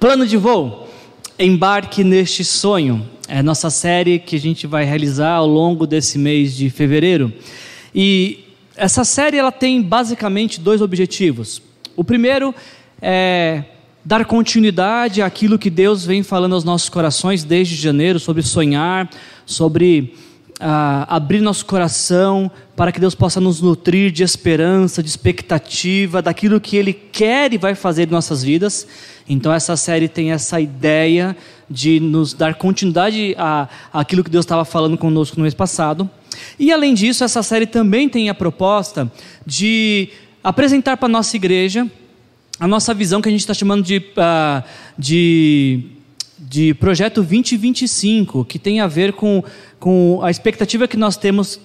Plano de voo. Embarque neste sonho. É nossa série que a gente vai realizar ao longo desse mês de fevereiro. E essa série ela tem basicamente dois objetivos. O primeiro é dar continuidade àquilo que Deus vem falando aos nossos corações desde janeiro sobre sonhar, sobre ah, abrir nosso coração para que Deus possa nos nutrir de esperança, de expectativa, daquilo que Ele quer e vai fazer em nossas vidas. Então, essa série tem essa ideia de nos dar continuidade à, àquilo que Deus estava falando conosco no mês passado. E, além disso, essa série também tem a proposta de apresentar para a nossa igreja a nossa visão que a gente está chamando de, uh, de de projeto 2025, que tem a ver com, com a expectativa que nós temos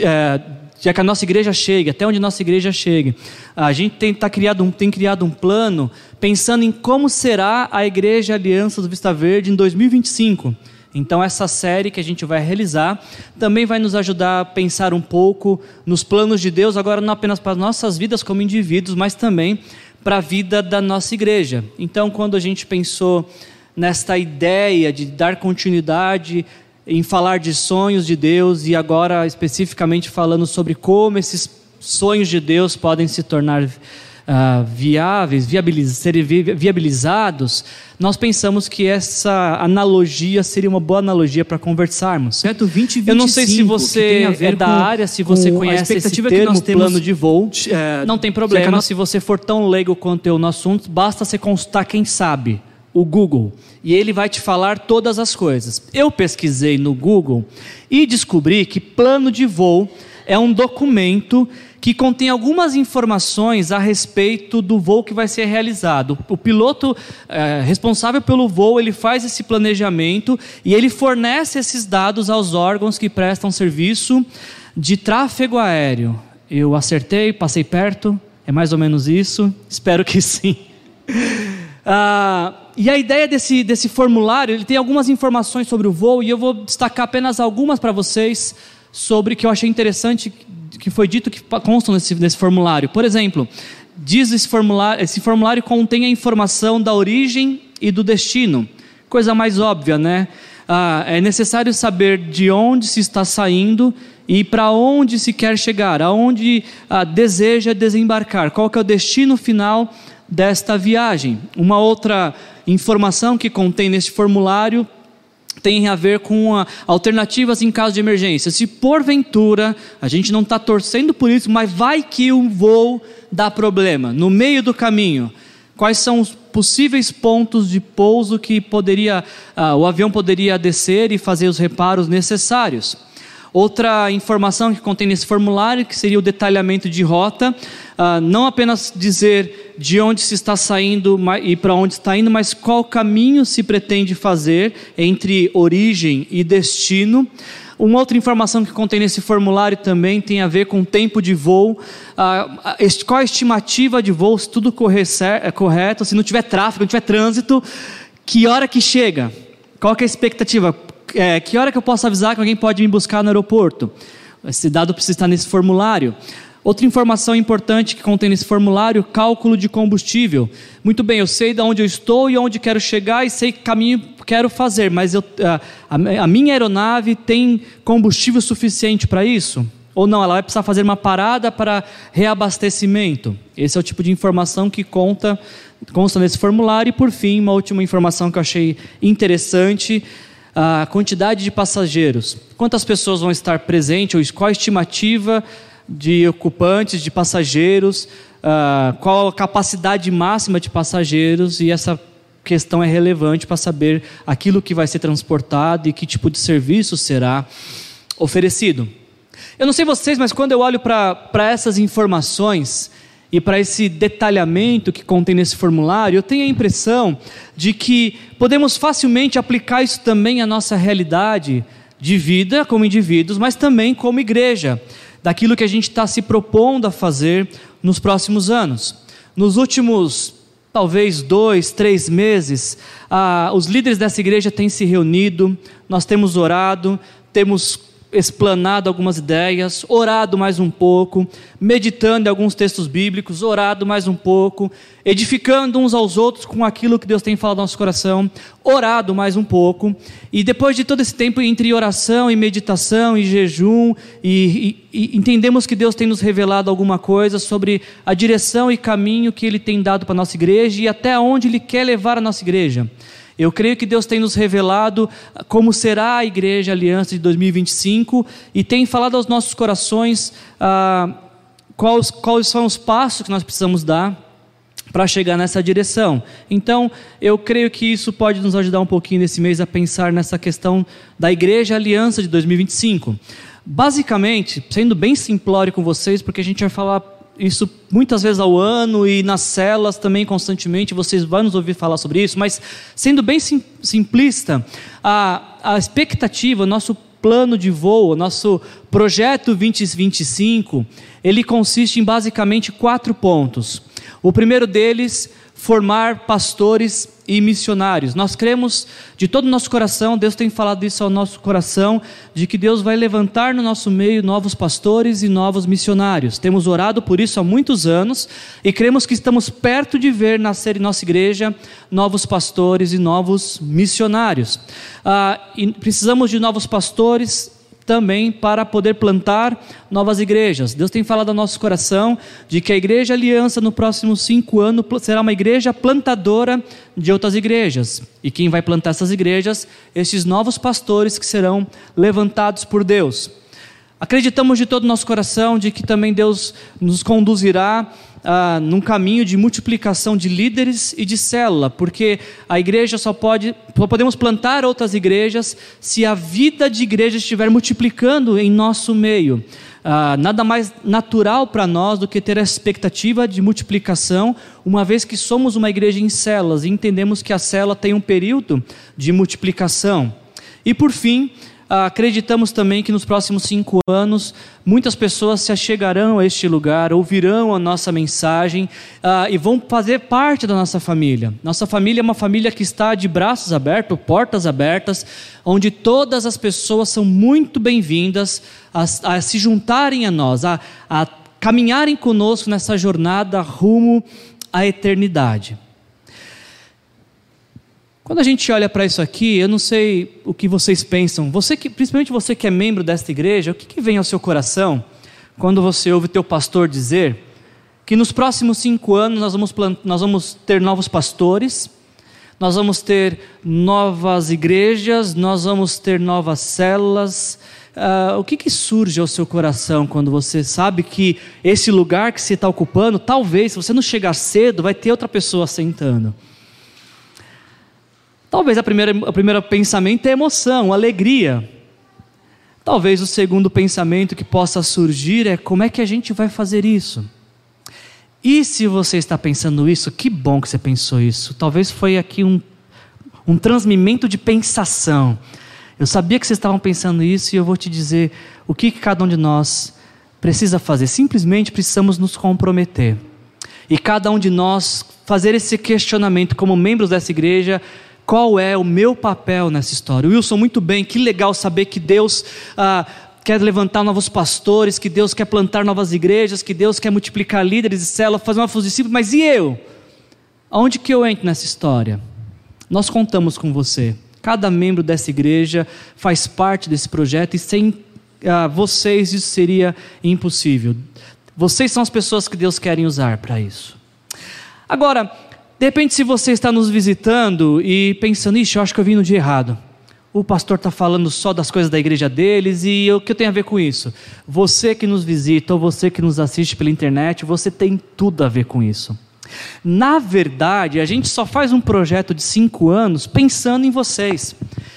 é, de que a nossa igreja chegue, até onde a nossa igreja chegue. A gente tem, tá criado um, tem criado um plano pensando em como será a Igreja Aliança do Vista Verde em 2025. Então, essa série que a gente vai realizar também vai nos ajudar a pensar um pouco nos planos de Deus, agora não apenas para nossas vidas como indivíduos, mas também para a vida da nossa igreja. Então, quando a gente pensou nesta ideia de dar continuidade em falar de sonhos de Deus e agora especificamente falando sobre como esses sonhos de Deus podem se tornar uh, viáveis, viabiliz serem viabilizados, nós pensamos que essa analogia seria uma boa analogia para conversarmos. Certo, 2025, Eu não sei se você é da área, se você conhece esse termo, que nós temos, plano de voo. É, não tem problema, se você for tão leigo quanto eu no assunto, basta você consultar quem sabe o Google e ele vai te falar todas as coisas. Eu pesquisei no Google e descobri que plano de voo é um documento que contém algumas informações a respeito do voo que vai ser realizado. O piloto é, responsável pelo voo ele faz esse planejamento e ele fornece esses dados aos órgãos que prestam serviço de tráfego aéreo. Eu acertei, passei perto, é mais ou menos isso. Espero que sim. Ah, e a ideia desse, desse formulário, ele tem algumas informações sobre o voo e eu vou destacar apenas algumas para vocês sobre que eu achei interessante que foi dito que constam nesse, nesse formulário. Por exemplo, diz esse formulário, esse formulário contém a informação da origem e do destino. Coisa mais óbvia, né? Ah, é necessário saber de onde se está saindo e para onde se quer chegar, aonde ah, deseja desembarcar, qual que é o destino final desta viagem. Uma outra informação que contém neste formulário tem a ver com a, alternativas em caso de emergência. Se porventura, a gente não está torcendo por isso, mas vai que o voo dá problema no meio do caminho. Quais são os possíveis pontos de pouso que poderia, uh, o avião poderia descer e fazer os reparos necessários? Outra informação que contém nesse formulário, que seria o detalhamento de rota, uh, não apenas dizer de onde se está saindo e para onde está indo, mas qual caminho se pretende fazer entre origem e destino. Uma outra informação que contém nesse formulário também tem a ver com tempo de voo, uh, qual a estimativa de voo, se tudo correr é correto, se não tiver tráfego, não tiver trânsito, que hora que chega? Qual é a expectativa? É, que hora que eu posso avisar que alguém pode me buscar no aeroporto? Esse dado precisa estar nesse formulário. Outra informação importante que contém nesse formulário, cálculo de combustível. Muito bem, eu sei de onde eu estou e onde quero chegar e sei que caminho quero fazer, mas eu, a, a minha aeronave tem combustível suficiente para isso? Ou não, ela vai precisar fazer uma parada para reabastecimento? Esse é o tipo de informação que conta, consta nesse formulário. E por fim, uma última informação que eu achei interessante a quantidade de passageiros. Quantas pessoas vão estar presentes, qual a estimativa de ocupantes, de passageiros, uh, qual a capacidade máxima de passageiros, e essa questão é relevante para saber aquilo que vai ser transportado e que tipo de serviço será oferecido. Eu não sei vocês, mas quando eu olho para essas informações, e para esse detalhamento que contém nesse formulário, eu tenho a impressão de que podemos facilmente aplicar isso também à nossa realidade de vida como indivíduos, mas também como igreja, daquilo que a gente está se propondo a fazer nos próximos anos. Nos últimos, talvez, dois, três meses, ah, os líderes dessa igreja têm se reunido, nós temos orado, temos explanado algumas ideias, orado mais um pouco, meditando em alguns textos bíblicos, orado mais um pouco, edificando uns aos outros com aquilo que Deus tem falado no nosso coração, orado mais um pouco, e depois de todo esse tempo entre oração e meditação e jejum, e, e, e entendemos que Deus tem nos revelado alguma coisa sobre a direção e caminho que Ele tem dado para a nossa igreja e até onde Ele quer levar a nossa igreja. Eu creio que Deus tem nos revelado como será a Igreja Aliança de 2025 e tem falado aos nossos corações ah, quais, quais são os passos que nós precisamos dar para chegar nessa direção. Então, eu creio que isso pode nos ajudar um pouquinho nesse mês a pensar nessa questão da Igreja Aliança de 2025. Basicamente, sendo bem simplório com vocês, porque a gente vai falar isso muitas vezes ao ano e nas celas também constantemente, vocês vão nos ouvir falar sobre isso, mas sendo bem sim, simplista, a, a expectativa, o nosso plano de voo, nosso projeto 2025, ele consiste em basicamente quatro pontos. O primeiro deles formar pastores e missionários. Nós cremos de todo o nosso coração, Deus tem falado isso ao nosso coração, de que Deus vai levantar no nosso meio novos pastores e novos missionários. Temos orado por isso há muitos anos e cremos que estamos perto de ver nascer em nossa igreja novos pastores e novos missionários. Ah, e precisamos de novos pastores também para poder plantar novas igrejas. Deus tem falado ao nosso coração de que a Igreja Aliança no próximo cinco anos será uma igreja plantadora de outras igrejas. E quem vai plantar essas igrejas? Esses novos pastores que serão levantados por Deus. Acreditamos de todo o nosso coração de que também Deus nos conduzirá ah, num caminho de multiplicação de líderes e de célula, porque a igreja só pode, só podemos plantar outras igrejas se a vida de igreja estiver multiplicando em nosso meio. Ah, nada mais natural para nós do que ter a expectativa de multiplicação, uma vez que somos uma igreja em células e entendemos que a célula tem um período de multiplicação. E por fim, acreditamos também que nos próximos cinco anos muitas pessoas se achegarão a este lugar, ouvirão a nossa mensagem uh, e vão fazer parte da nossa família. Nossa família é uma família que está de braços abertos, portas abertas, onde todas as pessoas são muito bem-vindas a, a, se juntarem a nós, a, a caminharem conosco nessa jornada rumo à eternidade. Quando a gente olha para isso aqui, eu não sei o que vocês pensam. Você que, principalmente você que é membro desta igreja, o que, que vem ao seu coração quando você ouve teu pastor dizer que nos próximos cinco anos nós vamos, nós vamos ter novos pastores, nós vamos ter novas igrejas, nós vamos ter novas células. Uh, o que, que surge ao seu coração quando você sabe que esse lugar que você está ocupando, talvez, se você não chegar cedo, vai ter outra pessoa sentando? Talvez a primeira, o primeiro pensamento é emoção, alegria. Talvez o segundo pensamento que possa surgir é como é que a gente vai fazer isso? E se você está pensando isso, que bom que você pensou isso. Talvez foi aqui um, um transmimento de pensação. Eu sabia que vocês estavam pensando isso e eu vou te dizer o que, que cada um de nós precisa fazer. Simplesmente precisamos nos comprometer. E cada um de nós fazer esse questionamento como membros dessa igreja qual é o meu papel nessa história? Wilson, muito bem, que legal saber que Deus ah, quer levantar novos pastores, que Deus quer plantar novas igrejas, que Deus quer multiplicar líderes de célula, fazer novos discípulos, mas e eu? Aonde que eu entro nessa história? Nós contamos com você. Cada membro dessa igreja faz parte desse projeto e sem ah, vocês isso seria impossível. Vocês são as pessoas que Deus quer usar para isso. Agora, de repente, se você está nos visitando e pensando, ixi, eu acho que eu vim no dia errado. O pastor está falando só das coisas da igreja deles e o que eu tenho a ver com isso? Você que nos visita ou você que nos assiste pela internet, você tem tudo a ver com isso. Na verdade, a gente só faz um projeto de cinco anos pensando em vocês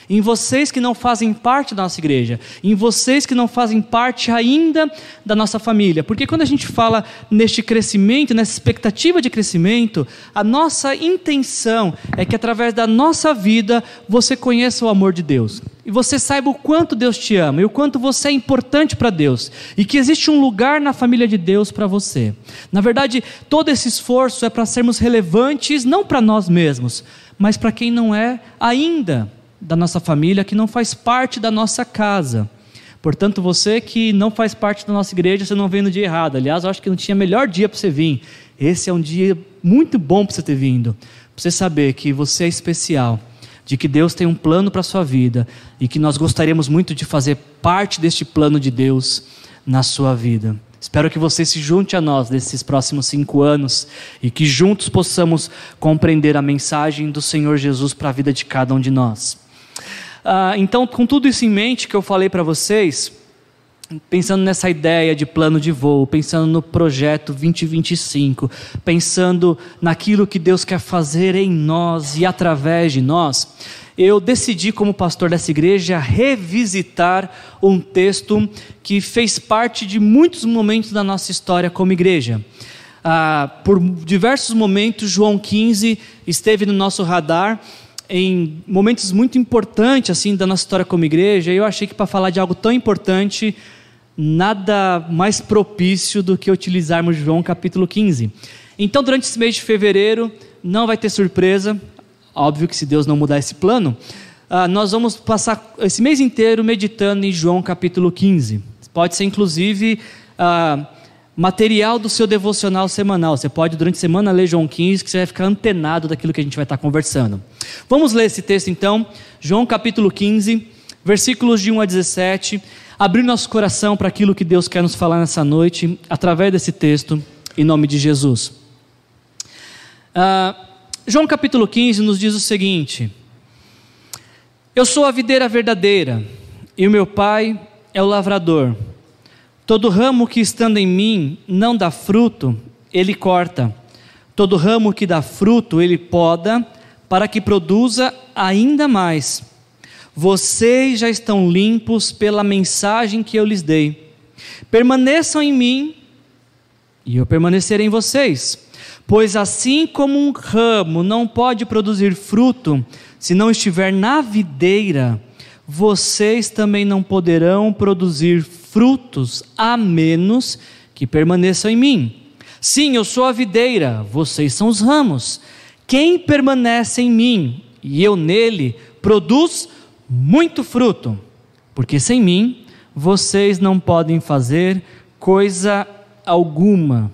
em vocês que não fazem parte da nossa igreja, em vocês que não fazem parte ainda da nossa família. Porque quando a gente fala neste crescimento, nessa expectativa de crescimento, a nossa intenção é que através da nossa vida você conheça o amor de Deus. E você saiba o quanto Deus te ama e o quanto você é importante para Deus. E que existe um lugar na família de Deus para você. Na verdade, todo esse esforço é para sermos relevantes não para nós mesmos, mas para quem não é ainda da nossa família, que não faz parte da nossa casa. Portanto, você que não faz parte da nossa igreja, você não vem no dia errado. Aliás, eu acho que não tinha melhor dia para você vir. Esse é um dia muito bom para você ter vindo. Para você saber que você é especial, de que Deus tem um plano para a sua vida e que nós gostaríamos muito de fazer parte deste plano de Deus na sua vida. Espero que você se junte a nós nesses próximos cinco anos e que juntos possamos compreender a mensagem do Senhor Jesus para a vida de cada um de nós. Ah, então, com tudo isso em mente que eu falei para vocês, pensando nessa ideia de plano de voo, pensando no projeto 2025, pensando naquilo que Deus quer fazer em nós e através de nós, eu decidi, como pastor dessa igreja, revisitar um texto que fez parte de muitos momentos da nossa história como igreja. Ah, por diversos momentos, João 15 esteve no nosso radar em momentos muito importantes assim da nossa história como igreja, e eu achei que para falar de algo tão importante, nada mais propício do que utilizarmos João capítulo 15. Então, durante esse mês de fevereiro, não vai ter surpresa, óbvio que se Deus não mudar esse plano, uh, nós vamos passar esse mês inteiro meditando em João capítulo 15. Pode ser inclusive uh, material do seu devocional semanal. Você pode, durante a semana, ler João 15, que você vai ficar antenado daquilo que a gente vai estar conversando. Vamos ler esse texto então, João capítulo 15, versículos de 1 a 17 abrir nosso coração para aquilo que Deus quer nos falar nessa noite, através desse texto, em nome de Jesus. Uh, João capítulo 15 nos diz o seguinte: Eu sou a videira verdadeira, e o meu pai é o lavrador. Todo ramo que estando em mim não dá fruto, ele corta. Todo ramo que dá fruto, ele poda, para que produza ainda mais. Vocês já estão limpos pela mensagem que eu lhes dei. Permaneçam em mim e eu permanecerei em vocês. Pois assim como um ramo não pode produzir fruto se não estiver na videira, vocês também não poderão produzir frutos a menos que permaneçam em mim. Sim, eu sou a videira, vocês são os ramos. Quem permanece em mim e eu nele, produz muito fruto, porque sem mim vocês não podem fazer coisa alguma.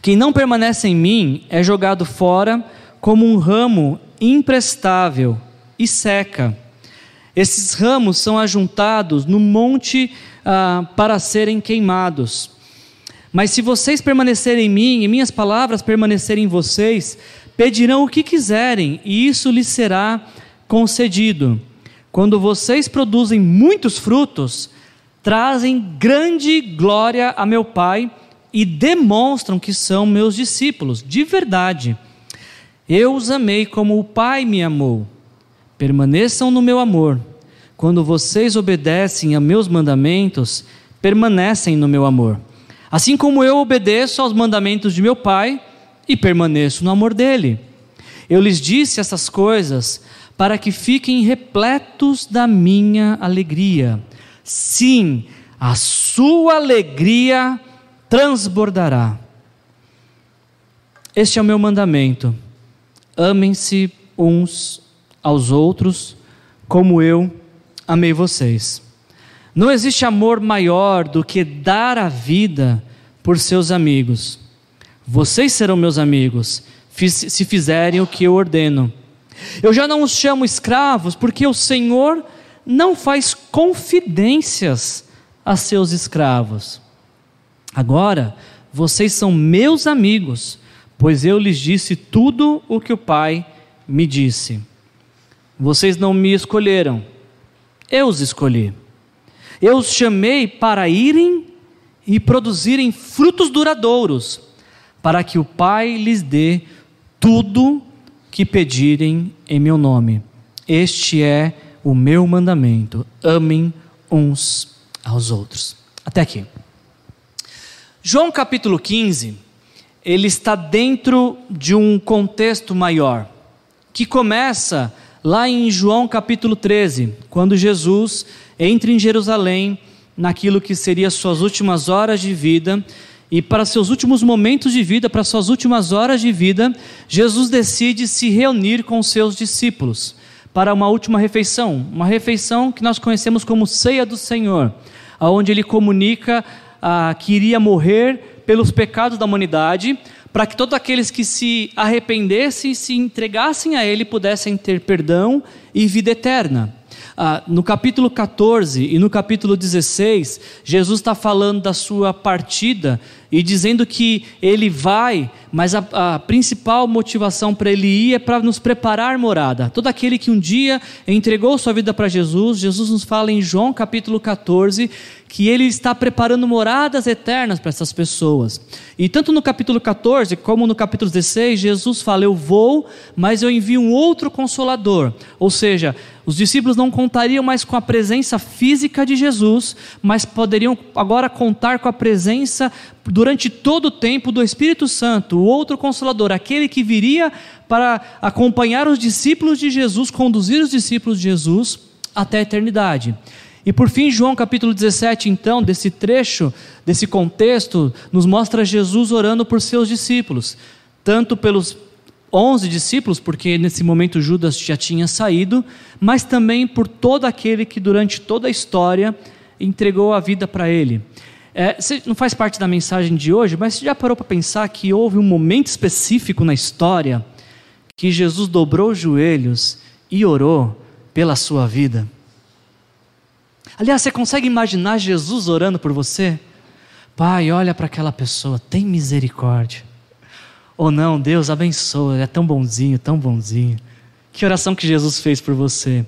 Quem não permanece em mim é jogado fora como um ramo imprestável e seca. Esses ramos são ajuntados no monte ah, para serem queimados. Mas se vocês permanecerem em mim e minhas palavras permanecerem em vocês, pedirão o que quiserem e isso lhes será concedido. Quando vocês produzem muitos frutos, trazem grande glória a meu Pai e demonstram que são meus discípulos, de verdade. Eu os amei como o Pai me amou. Permaneçam no meu amor. Quando vocês obedecem a meus mandamentos, permanecem no meu amor. Assim como eu obedeço aos mandamentos de meu Pai e permaneço no amor dele. Eu lhes disse essas coisas para que fiquem repletos da minha alegria. Sim, a sua alegria transbordará. Este é o meu mandamento. Amem-se uns aos outros, como eu amei vocês. Não existe amor maior do que dar a vida por seus amigos. Vocês serão meus amigos, se fizerem o que eu ordeno. Eu já não os chamo escravos, porque o Senhor não faz confidências a seus escravos. Agora, vocês são meus amigos, pois eu lhes disse tudo o que o Pai me disse. Vocês não me escolheram, eu os escolhi. Eu os chamei para irem e produzirem frutos duradouros, para que o Pai lhes dê tudo que pedirem em meu nome. Este é o meu mandamento: amem uns aos outros. Até aqui. João capítulo 15, ele está dentro de um contexto maior, que começa lá em João capítulo 13, quando Jesus entra em Jerusalém, naquilo que seria suas últimas horas de vida, e para seus últimos momentos de vida, para suas últimas horas de vida, Jesus decide se reunir com seus discípulos para uma última refeição, uma refeição que nós conhecemos como ceia do Senhor, aonde ele comunica ah, que iria morrer pelos pecados da humanidade, para que todos aqueles que se arrependessem e se entregassem a Ele pudessem ter perdão e vida eterna. Ah, no capítulo 14 e no capítulo 16, Jesus está falando da sua partida e dizendo que ele vai, mas a, a principal motivação para ele ir é para nos preparar morada. Todo aquele que um dia entregou sua vida para Jesus, Jesus nos fala em João capítulo 14 que ele está preparando moradas eternas para essas pessoas. E tanto no capítulo 14 como no capítulo 16, Jesus fala: Eu vou, mas eu envio um outro consolador. Ou seja, os discípulos não contariam mais com a presença física de Jesus, mas poderiam agora contar com a presença durante todo o tempo do Espírito Santo, o outro consolador, aquele que viria para acompanhar os discípulos de Jesus, conduzir os discípulos de Jesus até a eternidade. E por fim, João capítulo 17, então, desse trecho, desse contexto, nos mostra Jesus orando por seus discípulos, tanto pelos onze discípulos, porque nesse momento Judas já tinha saído, mas também por todo aquele que durante toda a história entregou a vida para ele. É, não faz parte da mensagem de hoje, mas você já parou para pensar que houve um momento específico na história que Jesus dobrou os joelhos e orou pela sua vida? Aliás, você consegue imaginar Jesus orando por você? Pai, olha para aquela pessoa, tem misericórdia. Ou não, Deus abençoa, é tão bonzinho, tão bonzinho. Que oração que Jesus fez por você?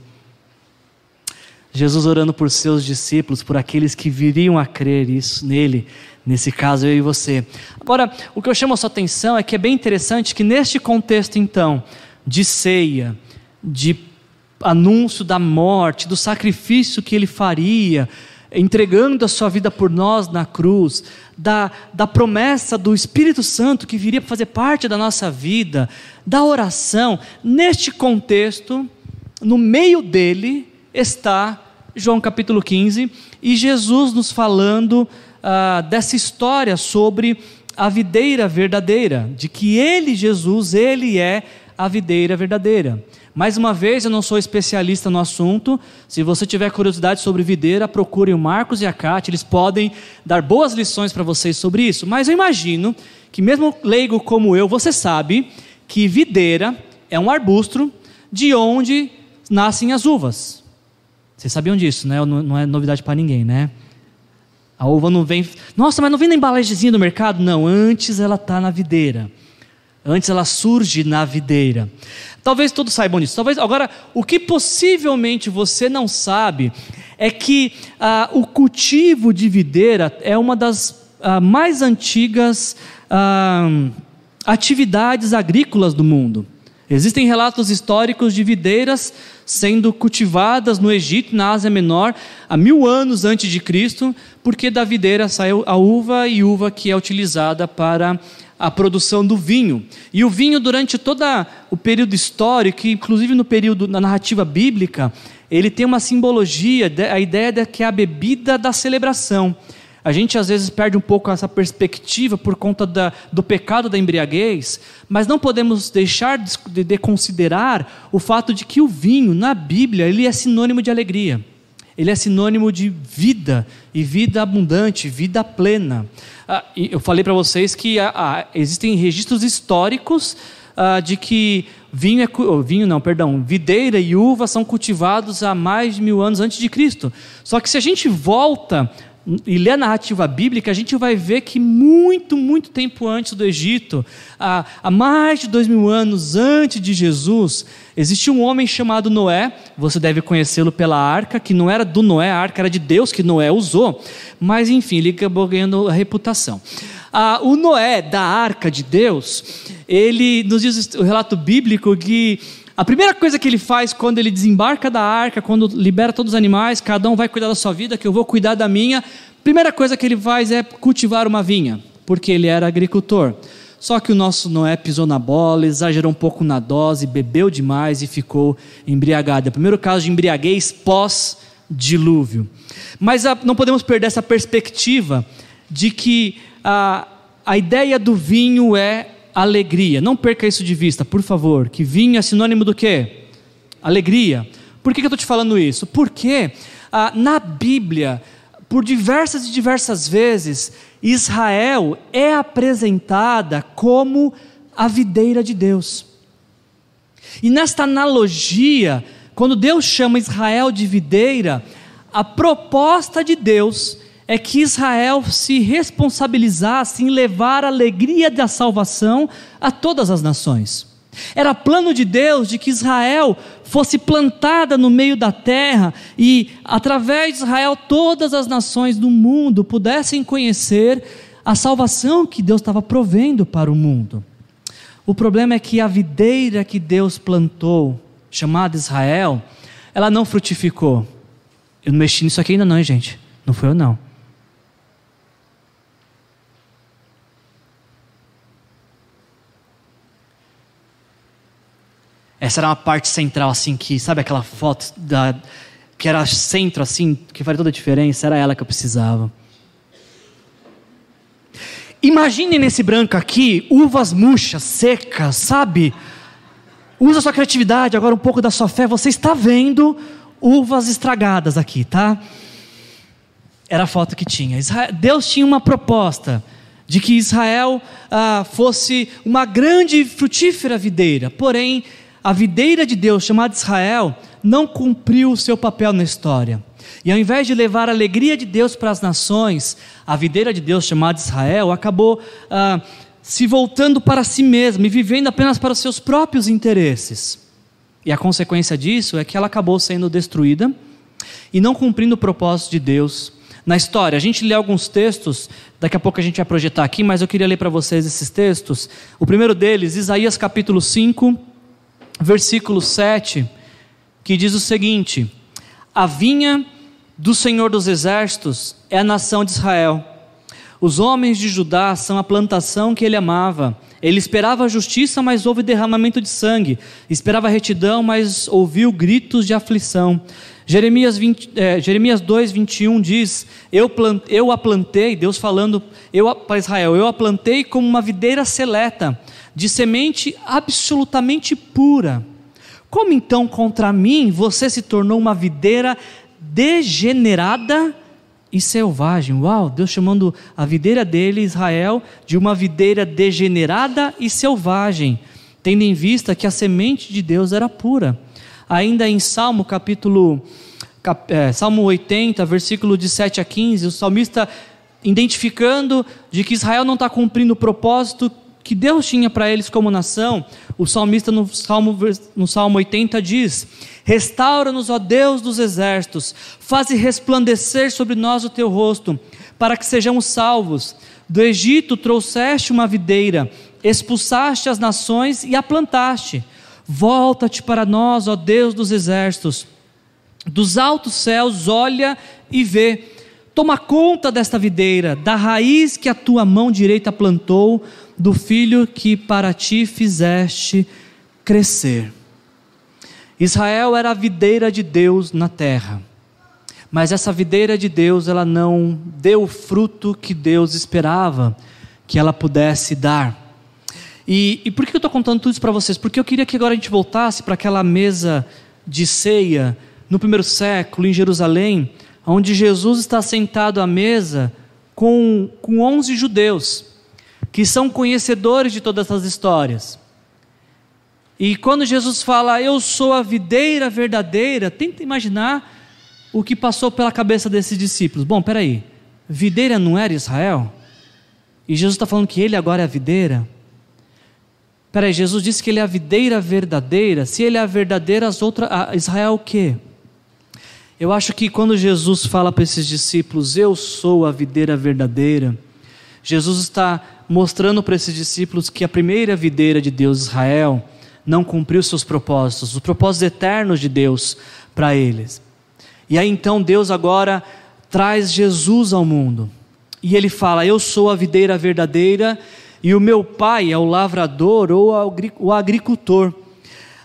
Jesus orando por seus discípulos, por aqueles que viriam a crer isso nele, nesse caso eu e você. Agora, o que eu chamo a sua atenção é que é bem interessante que neste contexto então de ceia, de anúncio da morte, do sacrifício que ele faria, entregando a sua vida por nós na cruz, da, da promessa do Espírito Santo que viria para fazer parte da nossa vida, da oração, neste contexto, no meio dele está João capítulo 15 e Jesus nos falando ah, dessa história sobre a videira verdadeira, de que ele, Jesus, ele é a videira verdadeira. Mais uma vez, eu não sou especialista no assunto. Se você tiver curiosidade sobre videira, procure o Marcos e a Kátia, eles podem dar boas lições para vocês sobre isso. Mas eu imagino que, mesmo leigo como eu, você sabe que videira é um arbusto de onde nascem as uvas. Vocês sabiam disso, né? Não é novidade para ninguém, né? A uva não vem. Nossa, mas não vem na embalagemzinha do mercado? Não, antes ela está na videira. Antes ela surge na videira. Talvez todos saibam disso. Talvez agora o que possivelmente você não sabe é que ah, o cultivo de videira é uma das ah, mais antigas ah, atividades agrícolas do mundo. Existem relatos históricos de videiras sendo cultivadas no Egito, na Ásia Menor, há mil anos antes de Cristo, porque da videira saiu a uva e uva que é utilizada para a produção do vinho. E o vinho, durante todo o período histórico, inclusive no período da narrativa bíblica, ele tem uma simbologia, a ideia de que é a bebida da celebração. A gente às vezes perde um pouco essa perspectiva por conta da, do pecado da embriaguez, mas não podemos deixar de, de considerar o fato de que o vinho, na Bíblia, ele é sinônimo de alegria. Ele é sinônimo de vida, e vida abundante, vida plena. Ah, eu falei para vocês que ah, ah, existem registros históricos ah, de que vinho, é, vinho não, perdão, videira e uva são cultivados há mais de mil anos antes de Cristo. Só que se a gente volta e ler a narrativa bíblica, a gente vai ver que muito, muito tempo antes do Egito, há, há mais de dois mil anos antes de Jesus, existia um homem chamado Noé, você deve conhecê-lo pela arca, que não era do Noé, a arca era de Deus que Noé usou, mas enfim, ele acabou ganhando a reputação. Ah, o Noé da arca de Deus, ele nos diz o relato bíblico que a primeira coisa que ele faz quando ele desembarca da arca, quando libera todos os animais, cada um vai cuidar da sua vida, que eu vou cuidar da minha. Primeira coisa que ele faz é cultivar uma vinha, porque ele era agricultor. Só que o nosso Noé pisou na bola, exagerou um pouco na dose, bebeu demais e ficou embriagado. É o primeiro caso de embriaguez pós-dilúvio. Mas a, não podemos perder essa perspectiva de que a, a ideia do vinho é alegria. Não perca isso de vista, por favor. Que vinho é sinônimo do quê? alegria. Por que, eu estou te falando isso? Porque ah, na Bíblia, por diversas e diversas vezes, Israel é apresentada como a videira de Deus. E nesta analogia, quando Deus chama Israel de videira, a proposta de Deus é que Israel se responsabilizasse em levar a alegria da salvação a todas as nações. Era plano de Deus de que Israel fosse plantada no meio da terra e, através de Israel, todas as nações do mundo pudessem conhecer a salvação que Deus estava provendo para o mundo. O problema é que a videira que Deus plantou, chamada Israel, ela não frutificou. Eu não mexi nisso aqui ainda não, hein, gente. Não foi eu não. Essa era uma parte central, assim, que, sabe aquela foto da, que era centro, assim, que faz toda a diferença? Era ela que eu precisava. Imagine nesse branco aqui uvas murchas, secas, sabe? Usa sua criatividade, agora um pouco da sua fé. Você está vendo uvas estragadas aqui, tá? Era a foto que tinha. Deus tinha uma proposta de que Israel ah, fosse uma grande frutífera videira, porém a videira de Deus, chamada Israel, não cumpriu o seu papel na história. E ao invés de levar a alegria de Deus para as nações, a videira de Deus, chamada Israel, acabou ah, se voltando para si mesma e vivendo apenas para os seus próprios interesses. E a consequência disso é que ela acabou sendo destruída e não cumprindo o propósito de Deus na história. A gente lê alguns textos, daqui a pouco a gente vai projetar aqui, mas eu queria ler para vocês esses textos. O primeiro deles, Isaías capítulo 5 versículo 7, que diz o seguinte: A vinha do Senhor dos Exércitos é a nação de Israel. Os homens de Judá são a plantação que ele amava. Ele esperava justiça, mas houve derramamento de sangue. Esperava retidão, mas ouviu gritos de aflição. Jeremias, 20, é, Jeremias 2, 21 diz: eu, plant, eu a plantei, Deus falando eu, para Israel, eu a plantei como uma videira seleta de semente absolutamente pura. Como então contra mim você se tornou uma videira degenerada e selvagem? Uau, Deus chamando a videira dele, Israel, de uma videira degenerada e selvagem, tendo em vista que a semente de Deus era pura. Ainda em Salmo capítulo cap, é, Salmo 80, versículo de 7 a 15, o salmista identificando de que Israel não está cumprindo o propósito que Deus tinha para eles como nação, o salmista no Salmo, no Salmo 80 diz: Restaura-nos, ó Deus dos exércitos, faze resplandecer sobre nós o teu rosto, para que sejamos salvos. Do Egito trouxeste uma videira, expulsaste as nações e a plantaste. Volta-te para nós, ó Deus dos exércitos. Dos altos céus, olha e vê. Toma conta desta videira, da raiz que a tua mão direita plantou do filho que para ti fizeste crescer. Israel era a videira de Deus na terra, mas essa videira de Deus ela não deu o fruto que Deus esperava que ela pudesse dar. E, e por que eu estou contando tudo isso para vocês? Porque eu queria que agora a gente voltasse para aquela mesa de ceia no primeiro século em Jerusalém, onde Jesus está sentado à mesa com, com 11 judeus que são conhecedores de todas essas histórias. E quando Jesus fala, Eu sou a videira verdadeira, tenta imaginar o que passou pela cabeça desses discípulos. Bom, peraí, videira não era Israel? E Jesus está falando que ele agora é a videira? Peraí, Jesus disse que ele é a videira verdadeira. Se ele é a verdadeira, as outras, Israel é o quê? Eu acho que quando Jesus fala para esses discípulos, eu sou a videira verdadeira, Jesus está mostrando para esses discípulos que a primeira videira de Deus, Israel, não cumpriu seus propósitos, os propósitos eternos de Deus para eles. E aí então Deus agora traz Jesus ao mundo. E ele fala: Eu sou a videira verdadeira e o meu pai é o lavrador ou o agricultor.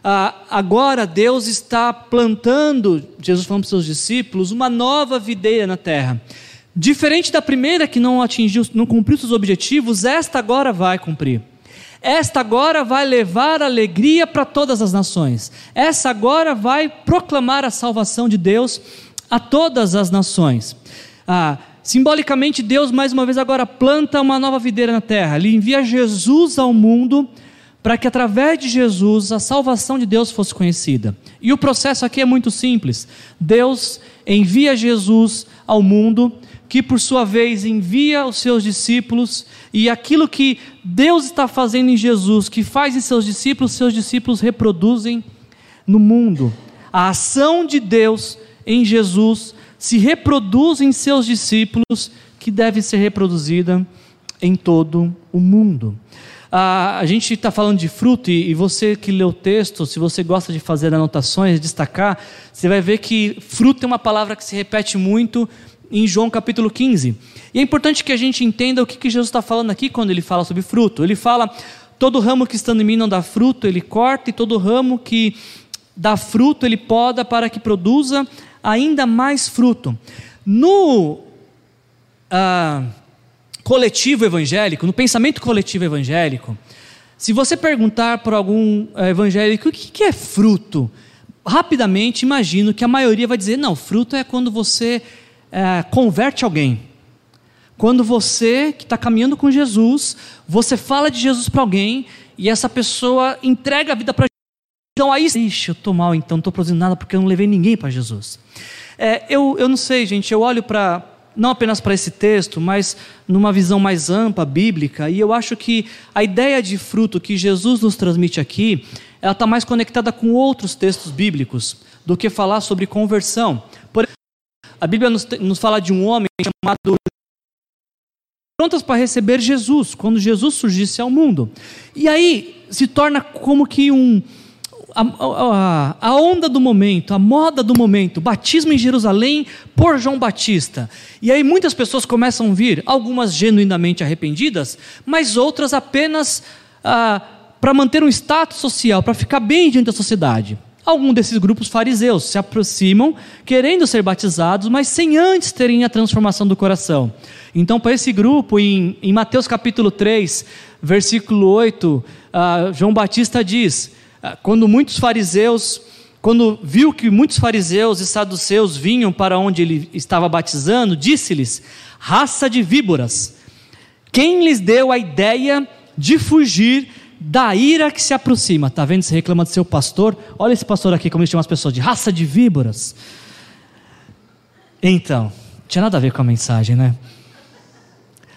Ah, agora Deus está plantando, Jesus falando para os seus discípulos, uma nova videira na terra. Diferente da primeira que não atingiu, não cumpriu seus objetivos, esta agora vai cumprir. esta agora vai levar alegria para todas as nações. Essa agora vai proclamar a salvação de Deus a todas as nações. Ah, simbolicamente, Deus mais uma vez agora planta uma nova videira na terra. Ele envia Jesus ao mundo para que através de Jesus a salvação de Deus fosse conhecida. E o processo aqui é muito simples. Deus envia Jesus ao mundo, que por sua vez envia os seus discípulos, e aquilo que Deus está fazendo em Jesus, que faz em seus discípulos, seus discípulos reproduzem no mundo. A ação de Deus em Jesus se reproduz em seus discípulos, que deve ser reproduzida em todo o mundo. Ah, a gente está falando de fruto, e, e você que lê o texto, se você gosta de fazer anotações, destacar, você vai ver que fruto é uma palavra que se repete muito em João capítulo 15. E é importante que a gente entenda o que, que Jesus está falando aqui quando ele fala sobre fruto. Ele fala: todo ramo que está em mim não dá fruto, ele corta, e todo ramo que dá fruto, ele poda para que produza ainda mais fruto. No. Ah, coletivo evangélico, no pensamento coletivo evangélico, se você perguntar para algum eh, evangélico o que é fruto, rapidamente imagino que a maioria vai dizer: não, fruto é quando você é, converte alguém. Quando você, que está caminhando com Jesus, você fala de Jesus para alguém e essa pessoa entrega a vida para Jesus. Então aí, ixi, eu estou mal, então não estou produzindo nada porque eu não levei ninguém para Jesus. É, eu, eu não sei, gente, eu olho para não apenas para esse texto, mas numa visão mais ampla, bíblica, e eu acho que a ideia de fruto que Jesus nos transmite aqui, ela está mais conectada com outros textos bíblicos do que falar sobre conversão. A Bíblia nos, nos fala de um homem chamado prontas para receber Jesus, quando Jesus surgisse ao mundo. E aí se torna como que um, a, a, a, onda do momento, a moda do momento, batismo em Jerusalém por João Batista. E aí muitas pessoas começam a vir, algumas genuinamente arrependidas, mas outras apenas ah, para manter um status social, para ficar bem diante da sociedade. Alguns desses grupos fariseus se aproximam querendo ser batizados, mas sem antes terem a transformação do coração. Então, para esse grupo, em, em Mateus capítulo 3, versículo 8, ah, João Batista diz ah, quando muitos fariseus, quando viu que muitos fariseus e saduceus vinham para onde ele estava batizando, disse-lhes: raça de víboras, quem lhes deu a ideia de fugir da ira que se aproxima? Está vendo? Você reclama do seu pastor? Olha esse pastor aqui, como ele chama as pessoas, de raça de víboras. Então, tinha nada a ver com a mensagem, né?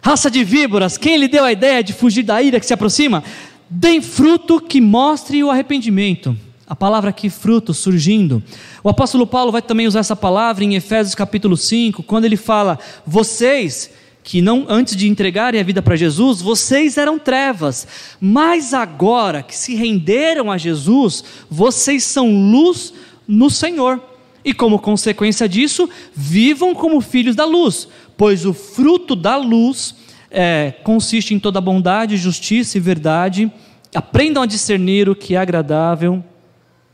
Raça de víboras, quem lhe deu a ideia de fugir da ira que se aproxima? Deem fruto que mostre o arrependimento. A palavra aqui, fruto, surgindo. O apóstolo Paulo vai também usar essa palavra em Efésios capítulo 5, quando ele fala: Vocês que não antes de entregarem a vida para Jesus, vocês eram trevas, mas agora que se renderam a Jesus, vocês são luz no Senhor. E como consequência disso, vivam como filhos da luz, pois o fruto da luz é, consiste em toda bondade, justiça e verdade. Aprendam a discernir o que é agradável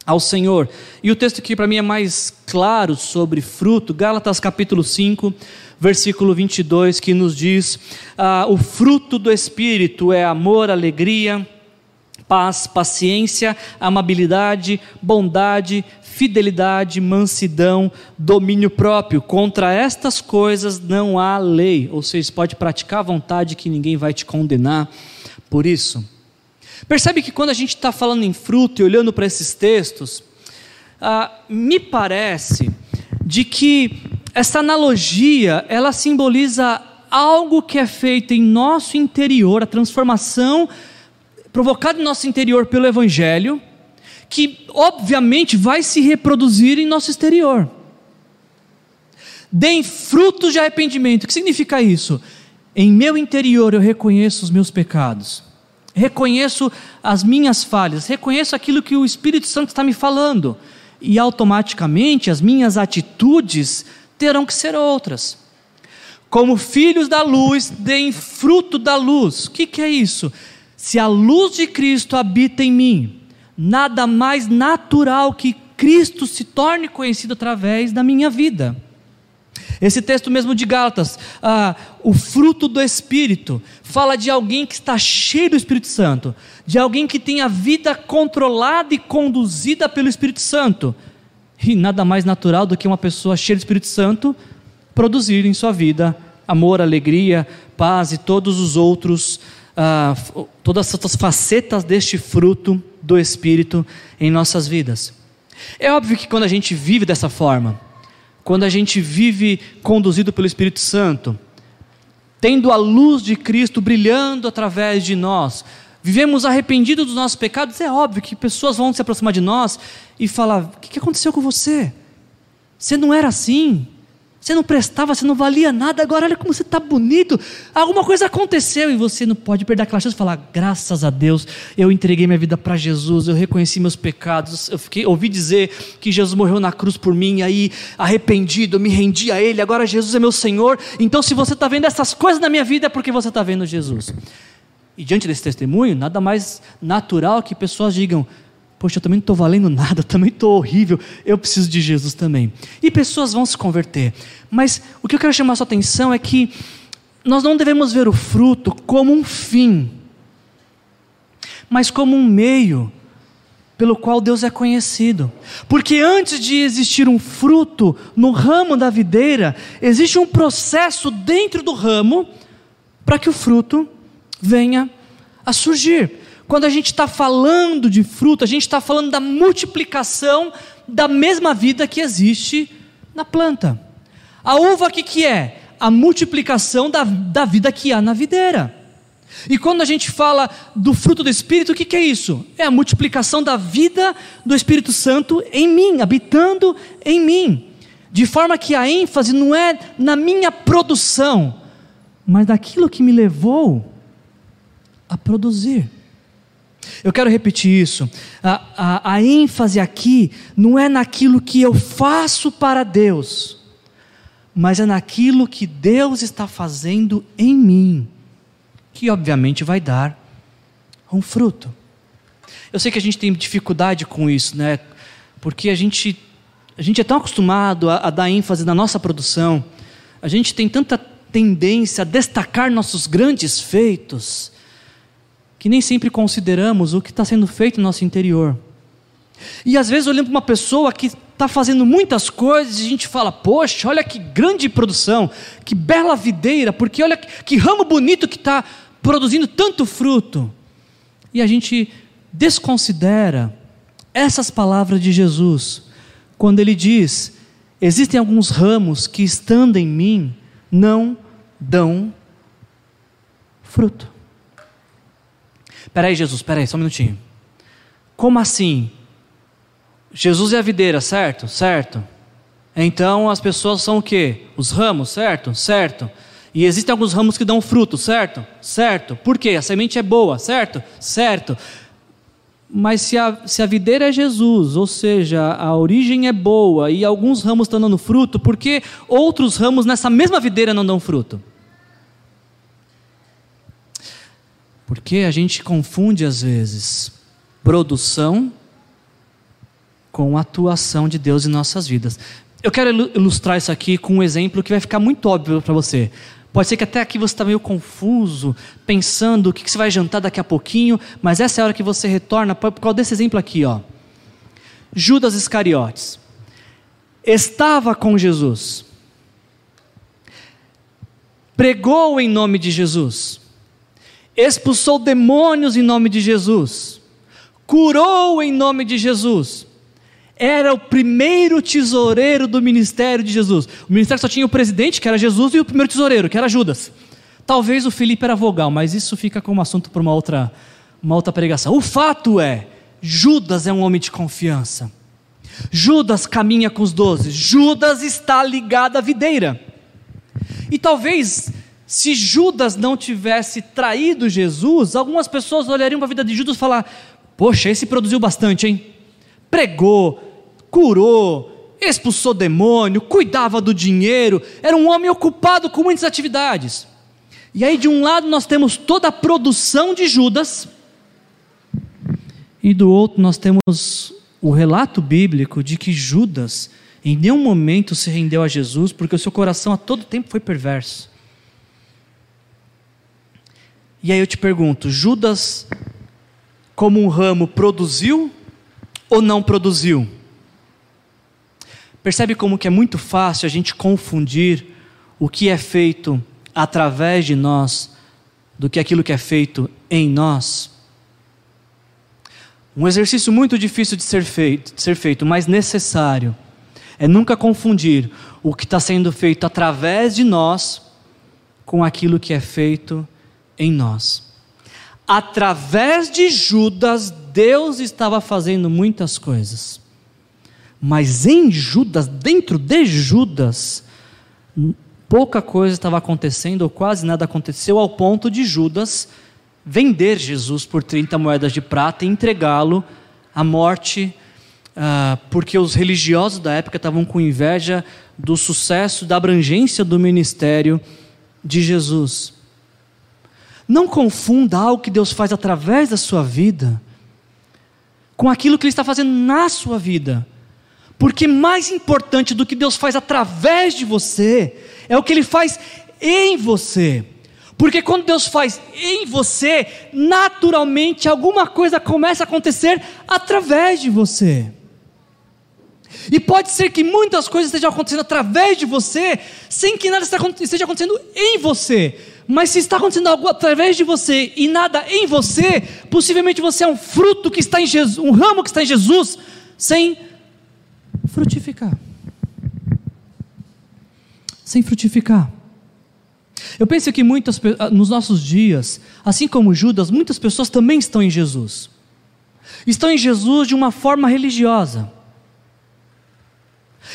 ao Senhor. E o texto que para mim é mais claro sobre fruto, Gálatas capítulo 5, versículo 22, que nos diz: ah, o fruto do Espírito é amor, alegria, paz, paciência, amabilidade, bondade, fidelidade, mansidão, domínio próprio. Contra estas coisas não há lei. Ou seja, pode praticar à vontade que ninguém vai te condenar por isso. Percebe que quando a gente está falando em fruto e olhando para esses textos, ah, me parece de que essa analogia ela simboliza algo que é feito em nosso interior, a transformação provocada em nosso interior pelo Evangelho que obviamente vai se reproduzir em nosso exterior. Deem frutos de arrependimento. O que significa isso? Em meu interior eu reconheço os meus pecados, reconheço as minhas falhas, reconheço aquilo que o Espírito Santo está me falando, e automaticamente as minhas atitudes terão que ser outras. Como filhos da luz, deem fruto da luz. O que, que é isso? Se a luz de Cristo habita em mim, nada mais natural que Cristo se torne conhecido através da minha vida. Esse texto mesmo de Gálatas, ah, o fruto do Espírito, fala de alguém que está cheio do Espírito Santo, de alguém que tem a vida controlada e conduzida pelo Espírito Santo. E nada mais natural do que uma pessoa cheia do Espírito Santo produzir em sua vida amor, alegria, paz e todos os outros, ah, todas essas facetas deste fruto do Espírito em nossas vidas. É óbvio que quando a gente vive dessa forma, quando a gente vive conduzido pelo Espírito Santo, tendo a luz de Cristo brilhando através de nós, vivemos arrependidos dos nossos pecados, é óbvio que pessoas vão se aproximar de nós e falar: o que aconteceu com você? Você não era assim. Você não prestava, você não valia nada, agora olha como você está bonito. Alguma coisa aconteceu e você não pode perder aquela chance de falar: graças a Deus, eu entreguei minha vida para Jesus, eu reconheci meus pecados, eu fiquei, ouvi dizer que Jesus morreu na cruz por mim, aí arrependido, eu me rendi a Ele, agora Jesus é meu Senhor. Então, se você está vendo essas coisas na minha vida, é porque você está vendo Jesus. E diante desse testemunho, nada mais natural que pessoas digam: Poxa, eu também não estou valendo nada, também estou horrível, eu preciso de Jesus também. E pessoas vão se converter. Mas o que eu quero chamar a sua atenção é que nós não devemos ver o fruto como um fim, mas como um meio pelo qual Deus é conhecido. Porque antes de existir um fruto no ramo da videira, existe um processo dentro do ramo para que o fruto venha a surgir. Quando a gente está falando de fruto, a gente está falando da multiplicação da mesma vida que existe na planta. A uva, o que, que é? A multiplicação da, da vida que há na videira. E quando a gente fala do fruto do Espírito, o que, que é isso? É a multiplicação da vida do Espírito Santo em mim, habitando em mim. De forma que a ênfase não é na minha produção, mas naquilo que me levou a produzir. Eu quero repetir isso. A, a, a, ênfase aqui não é naquilo que eu faço para Deus, mas é naquilo que Deus está fazendo em mim, que obviamente vai dar um fruto. Eu sei que a gente tem dificuldade com isso, né? Porque a gente, a gente é tão acostumado a, a dar ênfase na nossa produção, a gente tem tanta tendência a destacar nossos grandes feitos que nem sempre consideramos o que está sendo feito no nosso interior. E às vezes olhando para uma pessoa que está fazendo muitas coisas e a gente fala, poxa, olha que grande produção, que bela videira, porque olha que, que ramo bonito que está produzindo tanto fruto. E a gente desconsidera essas palavras de Jesus, quando ele diz: existem alguns ramos que estando em mim não dão fruto. Peraí, Jesus, peraí, só um minutinho. Como assim? Jesus é a videira, certo? Certo. Então as pessoas são o quê? Os ramos, certo? Certo. E existem alguns ramos que dão fruto, certo? Certo. Por quê? A semente é boa, certo? Certo. Mas se a, se a videira é Jesus, ou seja, a origem é boa e alguns ramos estão dando fruto, por que outros ramos nessa mesma videira não dão fruto? Porque a gente confunde às vezes produção com atuação de Deus em nossas vidas. Eu quero ilustrar isso aqui com um exemplo que vai ficar muito óbvio para você. Pode ser que até aqui você está meio confuso, pensando o que você vai jantar daqui a pouquinho, mas essa é a hora que você retorna por causa desse exemplo aqui, ó. Judas Iscariotes estava com Jesus, pregou em nome de Jesus, expulsou demônios em nome de Jesus, curou em nome de Jesus. Era o primeiro tesoureiro do ministério de Jesus. O ministério só tinha o presidente, que era Jesus, e o primeiro tesoureiro, que era Judas. Talvez o Felipe era vogal, mas isso fica como assunto para uma outra, uma outra pregação. O fato é, Judas é um homem de confiança. Judas caminha com os doze. Judas está ligado à videira. E talvez se Judas não tivesse traído Jesus, algumas pessoas olhariam para a vida de Judas e falar: Poxa, esse produziu bastante, hein? Pregou, curou, expulsou demônio, cuidava do dinheiro, era um homem ocupado com muitas atividades. E aí, de um lado, nós temos toda a produção de Judas, e do outro, nós temos o relato bíblico de que Judas em nenhum momento se rendeu a Jesus, porque o seu coração a todo tempo foi perverso. E aí eu te pergunto: Judas, como um ramo, produziu ou não produziu? Percebe como que é muito fácil a gente confundir o que é feito através de nós do que aquilo que é feito em nós? Um exercício muito difícil de ser feito, de ser feito, mas necessário, é nunca confundir o que está sendo feito através de nós com aquilo que é feito em nós. Através de Judas, Deus estava fazendo muitas coisas, mas em Judas, dentro de Judas, pouca coisa estava acontecendo, ou quase nada aconteceu, ao ponto de Judas vender Jesus por 30 moedas de prata e entregá-lo à morte, uh, porque os religiosos da época estavam com inveja do sucesso, da abrangência do ministério de Jesus. Não confunda algo que Deus faz através da sua vida com aquilo que Ele está fazendo na sua vida. Porque mais importante do que Deus faz através de você é o que Ele faz em você. Porque quando Deus faz em você, naturalmente alguma coisa começa a acontecer através de você. E pode ser que muitas coisas estejam acontecendo através de você, sem que nada esteja acontecendo em você. Mas se está acontecendo algo através de você e nada em você, possivelmente você é um fruto que está em Jesus, um ramo que está em Jesus, sem frutificar. Sem frutificar. Eu penso que muitas, ah, nos nossos dias, assim como Judas, muitas pessoas também estão em Jesus. Estão em Jesus de uma forma religiosa.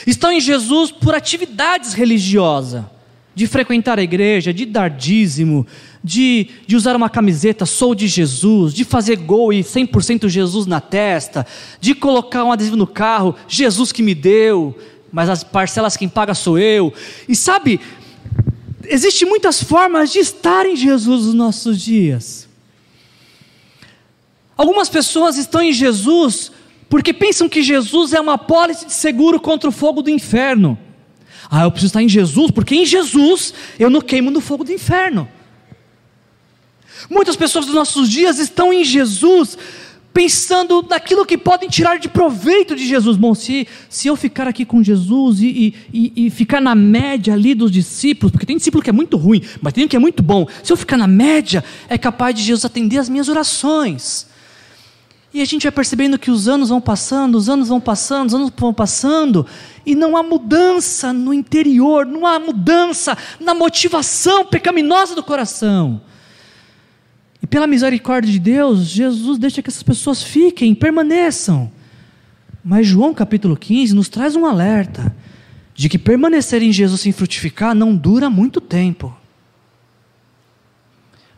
Estão em Jesus por atividades religiosas, de frequentar a igreja, de dar dízimo, de, de usar uma camiseta, sou de Jesus, de fazer gol e 100% Jesus na testa, de colocar um adesivo no carro, Jesus que me deu, mas as parcelas quem paga sou eu. E sabe, Existem muitas formas de estar em Jesus nos nossos dias. Algumas pessoas estão em Jesus porque pensam que Jesus é uma pólice de seguro contra o fogo do inferno. Ah, eu preciso estar em Jesus, porque em Jesus eu não queimo no fogo do inferno. Muitas pessoas dos nossos dias estão em Jesus pensando naquilo que podem tirar de proveito de Jesus. Bom, se, se eu ficar aqui com Jesus e, e, e, ficar na média ali dos discípulos, porque tem discípulo que é muito ruim, mas tem um que é muito bom. Se eu ficar na média, é capaz de Jesus atender as minhas orações. E a gente vai percebendo que os anos vão passando, os anos vão passando, os anos vão passando, e não há mudança no interior, não há mudança na motivação pecaminosa do coração. E pela misericórdia de Deus, Jesus deixa que essas pessoas fiquem, permaneçam. Mas João capítulo 15 nos traz um alerta de que permanecer em Jesus sem frutificar não dura muito tempo.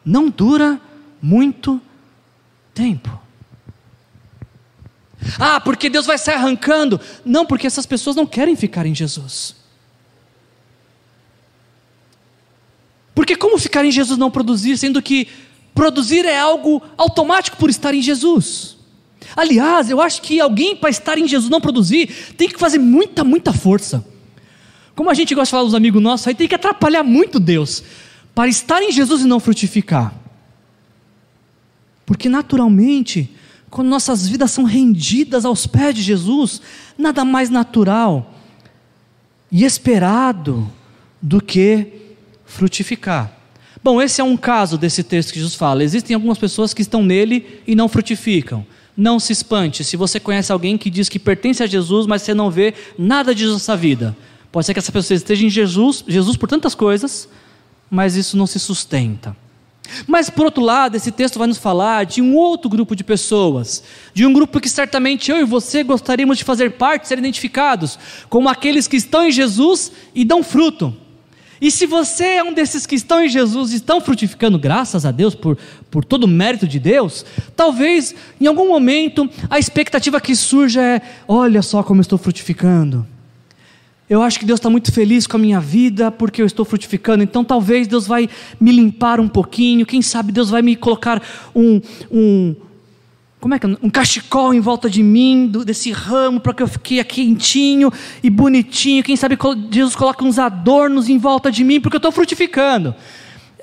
Não dura muito tempo. Ah, porque Deus vai se arrancando. Não, porque essas pessoas não querem ficar em Jesus. Porque como ficar em Jesus não produzir, sendo que Produzir é algo automático por estar em Jesus. Aliás, eu acho que alguém para estar em Jesus não produzir tem que fazer muita, muita força. Como a gente gosta de falar dos amigos nossos, aí tem que atrapalhar muito Deus para estar em Jesus e não frutificar. Porque naturalmente, quando nossas vidas são rendidas aos pés de Jesus, nada mais natural e esperado do que frutificar. Bom, esse é um caso desse texto que Jesus fala. Existem algumas pessoas que estão nele e não frutificam. Não se espante se você conhece alguém que diz que pertence a Jesus, mas você não vê nada de nessa vida. Pode ser que essa pessoa esteja em Jesus, Jesus por tantas coisas, mas isso não se sustenta. Mas por outro lado, esse texto vai nos falar de um outro grupo de pessoas, de um grupo que certamente eu e você gostaríamos de fazer parte, ser identificados, como aqueles que estão em Jesus e dão fruto. E se você é um desses que estão em Jesus e estão frutificando, graças a Deus, por, por todo o mérito de Deus, talvez em algum momento a expectativa que surja é: olha só como eu estou frutificando. Eu acho que Deus está muito feliz com a minha vida porque eu estou frutificando, então talvez Deus vai me limpar um pouquinho, quem sabe Deus vai me colocar um, um como é que é? um cachecol em volta de mim, do, desse ramo, para que eu fique quentinho e bonitinho. Quem sabe Jesus coloca uns adornos em volta de mim, porque eu estou frutificando.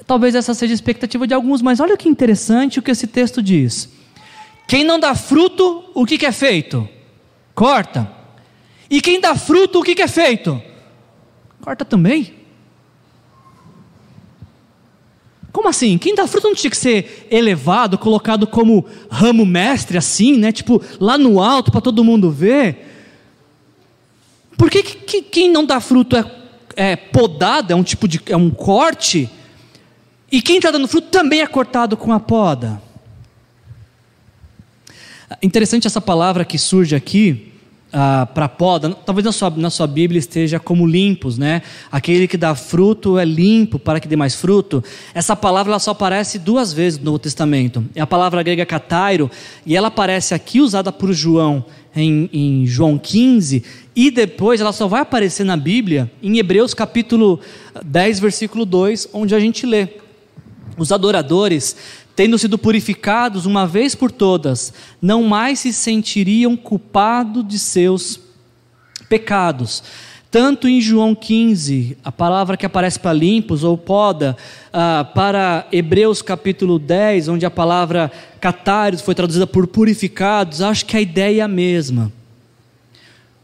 Talvez essa seja a expectativa de alguns, mas olha que interessante o que esse texto diz. Quem não dá fruto, o que, que é feito? Corta. E quem dá fruto, o que, que é feito? Corta também. Como assim? Quem dá fruto não tinha que ser elevado, colocado como ramo mestre, assim, né? Tipo, lá no alto para todo mundo ver? Por que, que, quem não dá fruto é, é podado, é um tipo de. é um corte? E quem está dando fruto também é cortado com a poda? Interessante essa palavra que surge aqui, ah, para poda, talvez na sua, na sua Bíblia esteja como limpos, né? Aquele que dá fruto é limpo para que dê mais fruto. Essa palavra ela só aparece duas vezes no Novo Testamento. É a palavra grega katairo, e ela aparece aqui usada por João em, em João 15, e depois ela só vai aparecer na Bíblia em Hebreus capítulo 10, versículo 2, onde a gente lê. Os adoradores tendo sido purificados uma vez por todas, não mais se sentiriam culpados de seus pecados. Tanto em João 15, a palavra que aparece para limpos ou poda, ah, para Hebreus capítulo 10, onde a palavra catários foi traduzida por purificados, acho que a ideia é a mesma.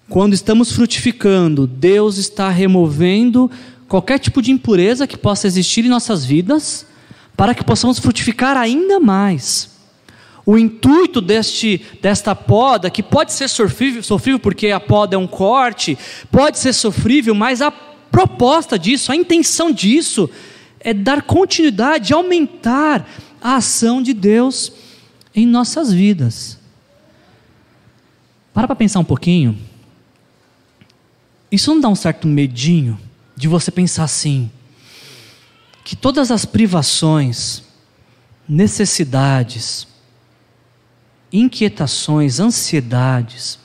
Quando estamos frutificando, Deus está removendo qualquer tipo de impureza que possa existir em nossas vidas para que possamos frutificar ainda mais. O intuito deste, desta poda, que pode ser sofrível, sofrível porque a poda é um corte, pode ser sofrível, mas a proposta disso, a intenção disso, é dar continuidade, aumentar a ação de Deus em nossas vidas. Para para pensar um pouquinho. Isso não dá um certo medinho de você pensar assim: que todas as privações, necessidades, inquietações, ansiedades,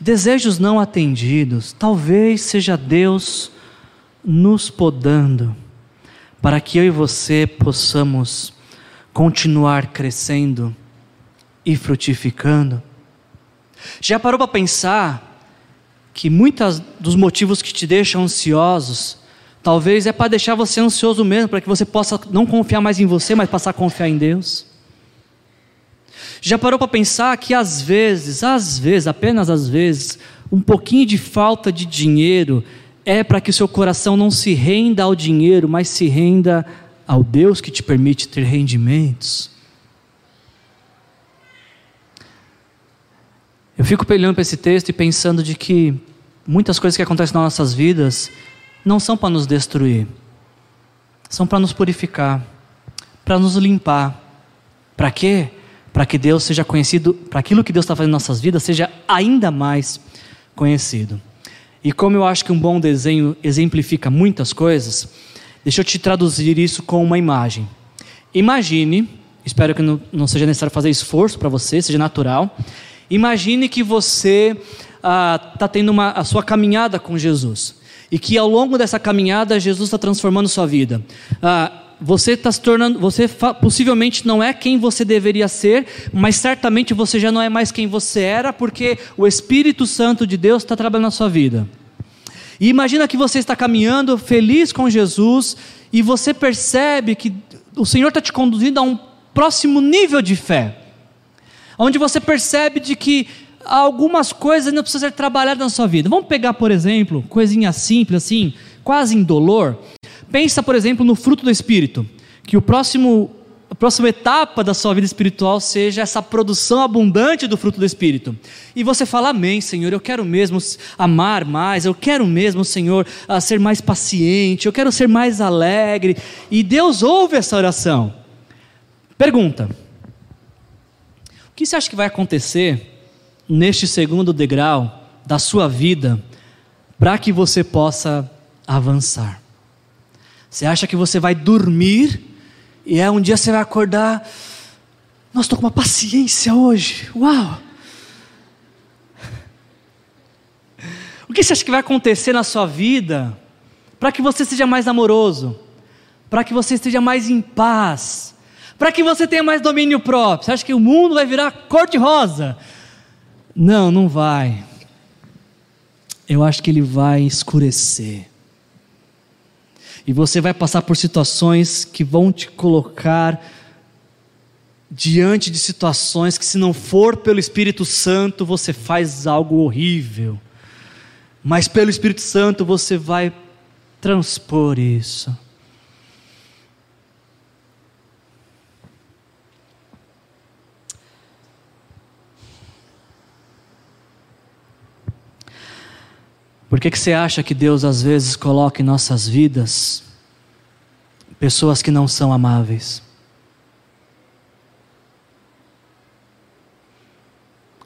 desejos não atendidos, talvez seja Deus nos podando, para que eu e você possamos continuar crescendo e frutificando. Já parou para pensar que muitos dos motivos que te deixam ansiosos Talvez é para deixar você ansioso mesmo, para que você possa não confiar mais em você, mas passar a confiar em Deus. Já parou para pensar que às vezes, às vezes, apenas às vezes, um pouquinho de falta de dinheiro é para que o seu coração não se renda ao dinheiro, mas se renda ao Deus que te permite ter rendimentos? Eu fico olhando para esse texto e pensando de que muitas coisas que acontecem nas nossas vidas não são para nos destruir, são para nos purificar, para nos limpar. Para quê? Para que Deus seja conhecido, para aquilo que Deus está fazendo em nossas vidas seja ainda mais conhecido. E como eu acho que um bom desenho exemplifica muitas coisas, deixa eu te traduzir isso com uma imagem. Imagine, espero que não, seja necessário fazer esforço para você, seja natural. Imagine que você está ah, tendo uma, a sua caminhada com Jesus e que ao longo dessa caminhada Jesus está transformando sua vida. Ah, você está se tornando, você possivelmente não é quem você deveria ser, mas certamente você já não é mais quem você era, porque o Espírito Santo de Deus está trabalhando na sua vida. E imagina que você está caminhando feliz com Jesus e você percebe que o Senhor está te conduzindo a um próximo nível de fé, onde você percebe de que algumas coisas ainda precisam ser trabalhadas na sua vida. Vamos pegar, por exemplo, coisinha simples assim, quase indolor. Pensa, por exemplo, no fruto do Espírito. Que o próximo, a próxima etapa da sua vida espiritual seja essa produção abundante do fruto do Espírito. E você fala, Amém, Senhor, eu quero mesmo amar mais, eu quero mesmo, Senhor, ser mais paciente, eu quero ser mais alegre. E Deus ouve essa oração. Pergunta: O que você acha que vai acontecer neste segundo degrau da sua vida para que você possa avançar. Você acha que você vai dormir e é um dia você vai acordar, nossa, estou com uma paciência hoje, uau! O que você acha que vai acontecer na sua vida para que você seja mais amoroso, para que você esteja mais em paz, para que você tenha mais domínio próprio. Você acha que o mundo vai virar cor de rosa? Não, não vai. Eu acho que ele vai escurecer. E você vai passar por situações que vão te colocar diante de situações que, se não for pelo Espírito Santo, você faz algo horrível. Mas pelo Espírito Santo você vai transpor isso. Por que, que você acha que Deus às vezes coloca em nossas vidas pessoas que não são amáveis?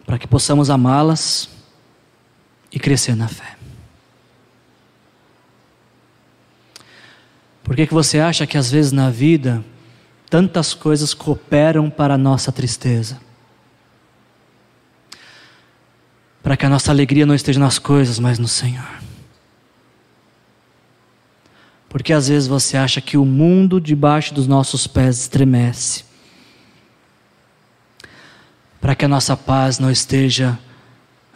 Para que possamos amá-las e crescer na fé. Por que, que você acha que às vezes na vida tantas coisas cooperam para a nossa tristeza? Para que a nossa alegria não esteja nas coisas, mas no Senhor. Porque às vezes você acha que o mundo debaixo dos nossos pés estremece, para que a nossa paz não esteja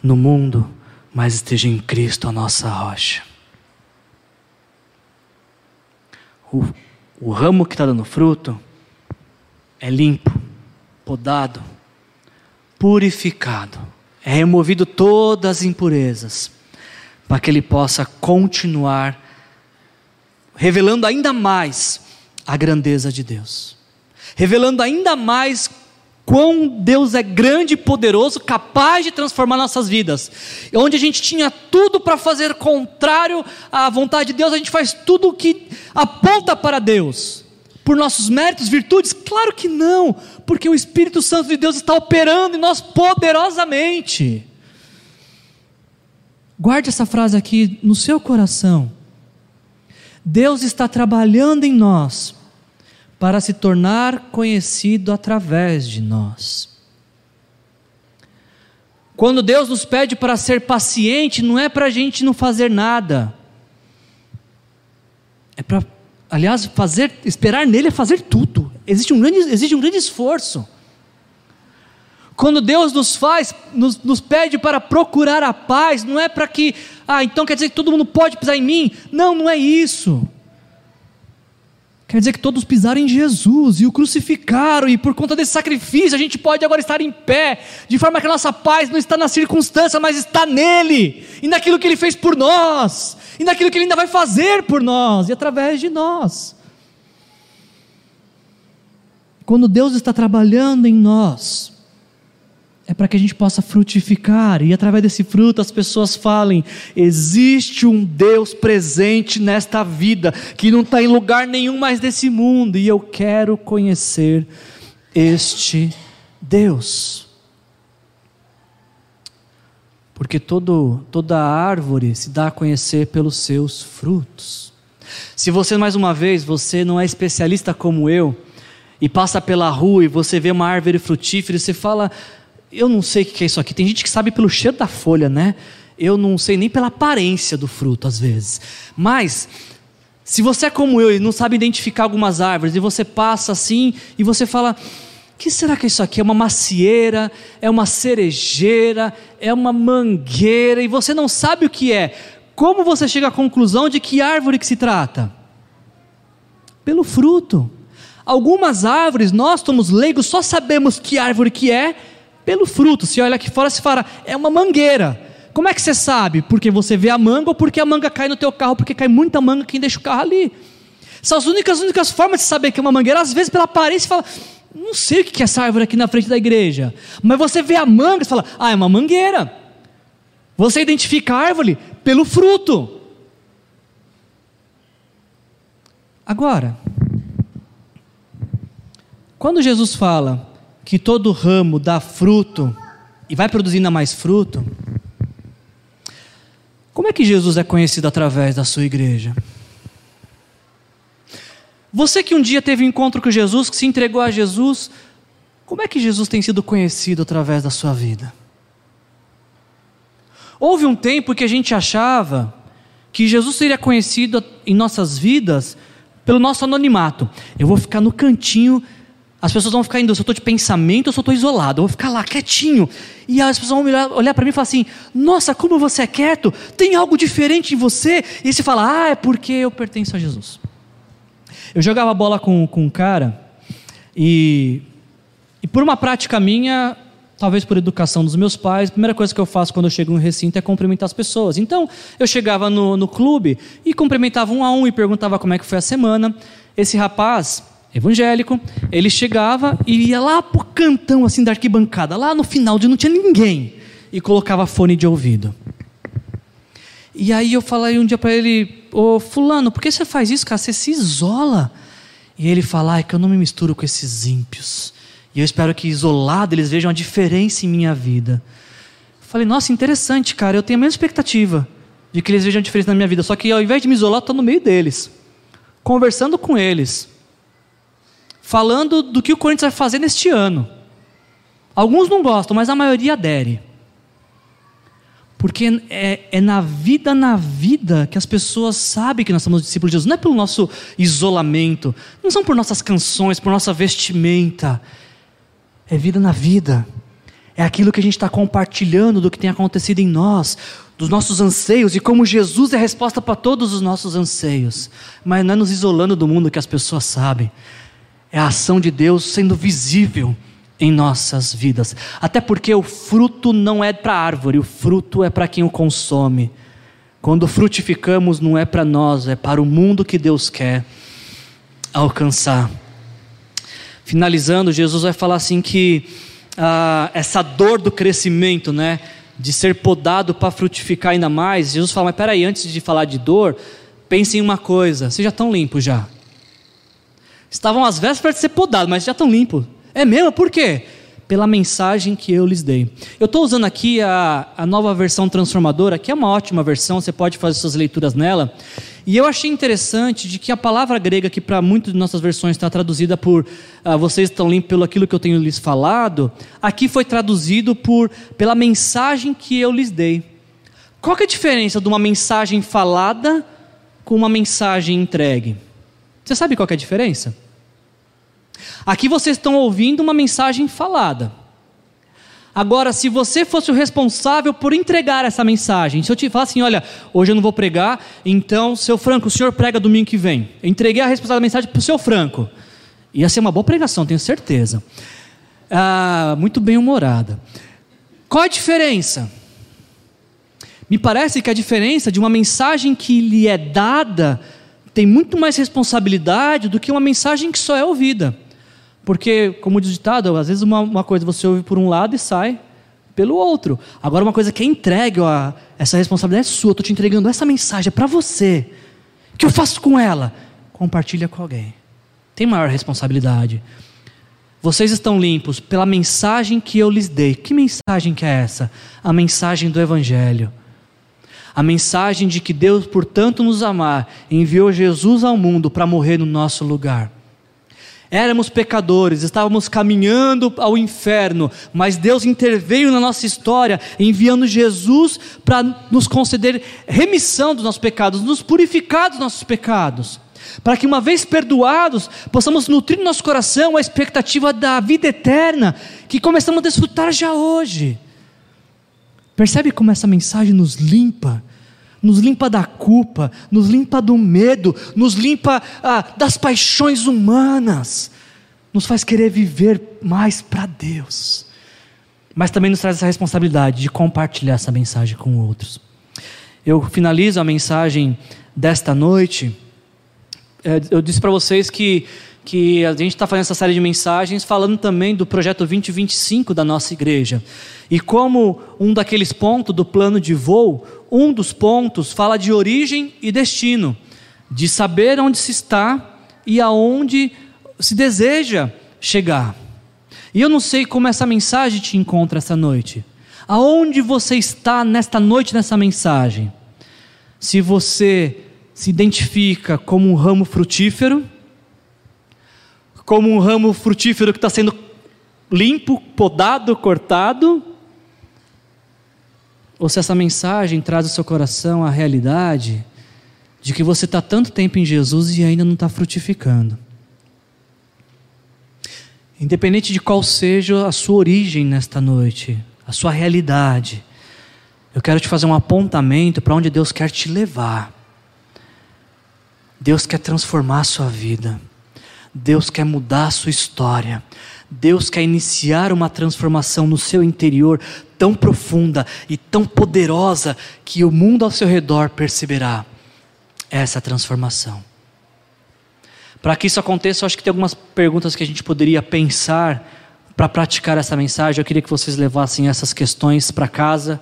no mundo, mas esteja em Cristo, a nossa rocha. O, o ramo que está dando fruto é limpo, podado, purificado é removido todas as impurezas, para que ele possa continuar revelando ainda mais a grandeza de Deus, revelando ainda mais quão Deus é grande e poderoso, capaz de transformar nossas vidas. Onde a gente tinha tudo para fazer contrário à vontade de Deus, a gente faz tudo o que aponta para Deus por nossos méritos, virtudes? Claro que não, porque o Espírito Santo de Deus está operando em nós poderosamente. Guarde essa frase aqui no seu coração. Deus está trabalhando em nós para se tornar conhecido através de nós. Quando Deus nos pede para ser paciente, não é para a gente não fazer nada, é para Aliás, fazer, esperar nele é fazer tudo. Existe um grande, existe um grande esforço. Quando Deus nos faz, nos, nos pede para procurar a paz, não é para que, ah, então quer dizer que todo mundo pode pisar em mim? Não, não é isso. Quer dizer que todos pisaram em Jesus e o crucificaram, e por conta desse sacrifício a gente pode agora estar em pé, de forma que a nossa paz não está na circunstância, mas está nele, e naquilo que ele fez por nós, e naquilo que ele ainda vai fazer por nós e através de nós. Quando Deus está trabalhando em nós, é para que a gente possa frutificar e através desse fruto as pessoas falem: existe um Deus presente nesta vida que não está em lugar nenhum mais desse mundo e eu quero conhecer este Deus. Porque todo, toda árvore se dá a conhecer pelos seus frutos. Se você, mais uma vez, você não é especialista como eu, e passa pela rua e você vê uma árvore frutífera e você fala, eu não sei o que é isso aqui. Tem gente que sabe pelo cheiro da folha, né? Eu não sei nem pela aparência do fruto, às vezes. Mas, se você é como eu e não sabe identificar algumas árvores, e você passa assim e você fala: que será que é isso aqui? É uma macieira? É uma cerejeira? É uma mangueira? E você não sabe o que é. Como você chega à conclusão de que árvore que se trata? Pelo fruto. Algumas árvores, nós somos leigos, só sabemos que árvore que é pelo fruto. Se olha aqui fora, se fala, é uma mangueira. Como é que você sabe? Porque você vê a manga ou porque a manga cai no teu carro, porque cai muita manga quem deixa o carro ali. São as únicas, únicas formas de saber que é uma mangueira. Às vezes, pela aparência, fala, não sei o que é essa árvore aqui na frente da igreja. Mas você vê a manga e fala, ah, é uma mangueira. Você identifica a árvore pelo fruto. Agora, quando Jesus fala que todo ramo dá fruto e vai produzindo mais fruto, como é que Jesus é conhecido através da sua igreja? Você que um dia teve um encontro com Jesus, que se entregou a Jesus, como é que Jesus tem sido conhecido através da sua vida? Houve um tempo que a gente achava que Jesus seria conhecido em nossas vidas pelo nosso anonimato. Eu vou ficar no cantinho As pessoas vão ficar indo, se eu estou de pensamento ou se eu estou isolado. Eu vou ficar lá quietinho. E as pessoas vão olhar, olhar para mim e falar assim: Nossa, como você é quieto? Tem algo diferente em você? E você fala: Ah, é porque eu pertenço a Jesus. Eu jogava bola com, com um cara e, e por uma prática minha, talvez por educação dos meus pais, a primeira coisa que eu faço quando eu chego no recinto é cumprimentar as pessoas. Então, eu chegava no, no clube e cumprimentava um a um e perguntava como é que foi a semana. Esse rapaz evangélico, ele chegava e ia lá pro cantão assim da arquibancada, lá no final de não tinha ninguém, e colocava fone de ouvido. E aí eu falei um dia para ele, ô fulano, por que você faz isso, cara? Você se isola. E ele fala, é que eu não me misturo com esses ímpios. E eu espero que isolado eles vejam a diferença em minha vida. Eu falei, nossa, interessante, cara, eu tenho a mesma expectativa de que eles vejam a diferença na minha vida. Só que ao invés de me isolar, estou no meio deles, conversando com eles falando do que o Corinthians vai fazer neste ano. Alguns não gostam, mas a maioria adere. Porque é, é, na vida, na vida, que as pessoas sabem que nós somos discípulos de Jesus. Não é pelo nosso isolamento, não são por nossas canções, por nossa vestimenta. É vida na vida. É aquilo que a gente está compartilhando do que tem acontecido em nós, dos nossos anseios e como Jesus é a resposta para todos os nossos anseios. Mas não é nos isolando do mundo que as pessoas sabem é a ação de Deus sendo visível em nossas vidas. Até porque o fruto não é para a árvore, o fruto é para quem o consome. Quando frutificamos, não é para nós, é para o mundo que Deus quer alcançar. Finalizando, Jesus vai falar assim que ah, essa dor do crescimento, né, de ser podado para frutificar ainda mais. Jesus fala, mas peraí, antes de falar de dor, pense em uma coisa: vocês já estão limpos já. Estavam às vésperas de ser podados, mas já estão limpos. É mesmo? Por quê? Pela mensagem que eu lhes dei. Eu estou usando aqui a, a nova versão transformadora, que é uma ótima versão, você pode fazer suas leituras nela. E eu achei interessante de que a palavra grega, que para muitas de nossas versões está traduzida por uh, vocês estão limpos pelo aquilo que eu tenho lhes falado, aqui foi traduzido por pela mensagem que eu lhes dei. Qual é a diferença de uma mensagem falada com uma mensagem entregue? Você sabe qual é a diferença? Aqui vocês estão ouvindo uma mensagem falada. Agora, se você fosse o responsável por entregar essa mensagem, se eu te falar assim, olha, hoje eu não vou pregar, então, seu Franco, o senhor prega domingo que vem. Eu entreguei a responsabilidade da mensagem para o seu Franco. Ia ser uma boa pregação, tenho certeza. Ah, muito bem humorada. Qual a diferença? Me parece que a diferença de uma mensagem que lhe é dada tem muito mais responsabilidade do que uma mensagem que só é ouvida. Porque, como diz o ditado, às vezes uma, uma coisa você ouve por um lado e sai pelo outro. Agora, uma coisa que é entregue, ó, essa responsabilidade é sua, estou te entregando essa mensagem, é para você. O que eu faço com ela? Compartilha com alguém. Tem maior responsabilidade. Vocês estão limpos pela mensagem que eu lhes dei. Que mensagem que é essa? A mensagem do Evangelho. A mensagem de que Deus, por tanto nos amar, enviou Jesus ao mundo para morrer no nosso lugar. Éramos pecadores, estávamos caminhando ao inferno, mas Deus interveio na nossa história, enviando Jesus para nos conceder remissão dos nossos pecados, nos purificar dos nossos pecados, para que, uma vez perdoados, possamos nutrir no nosso coração a expectativa da vida eterna, que começamos a desfrutar já hoje. Percebe como essa mensagem nos limpa? Nos limpa da culpa, nos limpa do medo, nos limpa ah, das paixões humanas, nos faz querer viver mais para Deus, mas também nos traz essa responsabilidade de compartilhar essa mensagem com outros. Eu finalizo a mensagem desta noite. É, eu disse para vocês que que a gente está fazendo essa série de mensagens falando também do projeto 2025 da nossa igreja. E como um daqueles pontos do plano de voo, um dos pontos fala de origem e destino, de saber onde se está e aonde se deseja chegar. E eu não sei como essa mensagem te encontra essa noite. Aonde você está nesta noite nessa mensagem? Se você se identifica como um ramo frutífero, como um ramo frutífero que está sendo limpo, podado, cortado, ou se essa mensagem traz ao seu coração a realidade de que você está tanto tempo em Jesus e ainda não está frutificando. Independente de qual seja a sua origem nesta noite, a sua realidade, eu quero te fazer um apontamento para onde Deus quer te levar. Deus quer transformar a sua vida. Deus quer mudar a sua história. Deus quer iniciar uma transformação no seu interior tão profunda e tão poderosa que o mundo ao seu redor perceberá essa transformação. Para que isso aconteça, eu acho que tem algumas perguntas que a gente poderia pensar para praticar essa mensagem. Eu queria que vocês levassem essas questões para casa,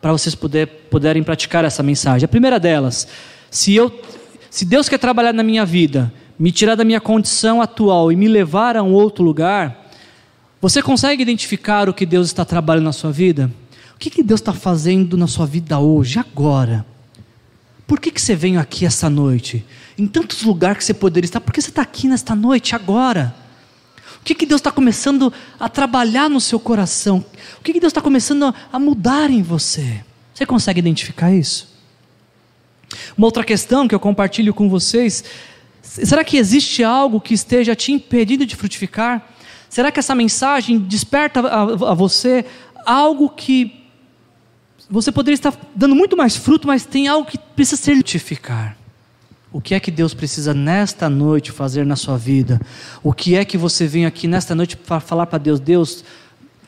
para vocês poder, puderem praticar essa mensagem. A primeira delas, se, eu, se Deus quer trabalhar na minha vida, me tirar da minha condição atual e me levar a um outro lugar, você consegue identificar o que Deus está trabalhando na sua vida? O que, que Deus está fazendo na sua vida hoje, agora? Por que, que você veio aqui essa noite? Em tantos lugares que você poderia estar, por que você está aqui nesta noite, agora? O que, que Deus está começando a trabalhar no seu coração? O que, que Deus está começando a mudar em você? Você consegue identificar isso? Uma outra questão que eu compartilho com vocês: será que existe algo que esteja te impedindo de frutificar? Será que essa mensagem desperta a, a você algo que você poderia estar dando muito mais fruto, mas tem algo que precisa ser frutificar. O que é que Deus precisa nesta noite fazer na sua vida? O que é que você vem aqui nesta noite para falar para Deus? Deus,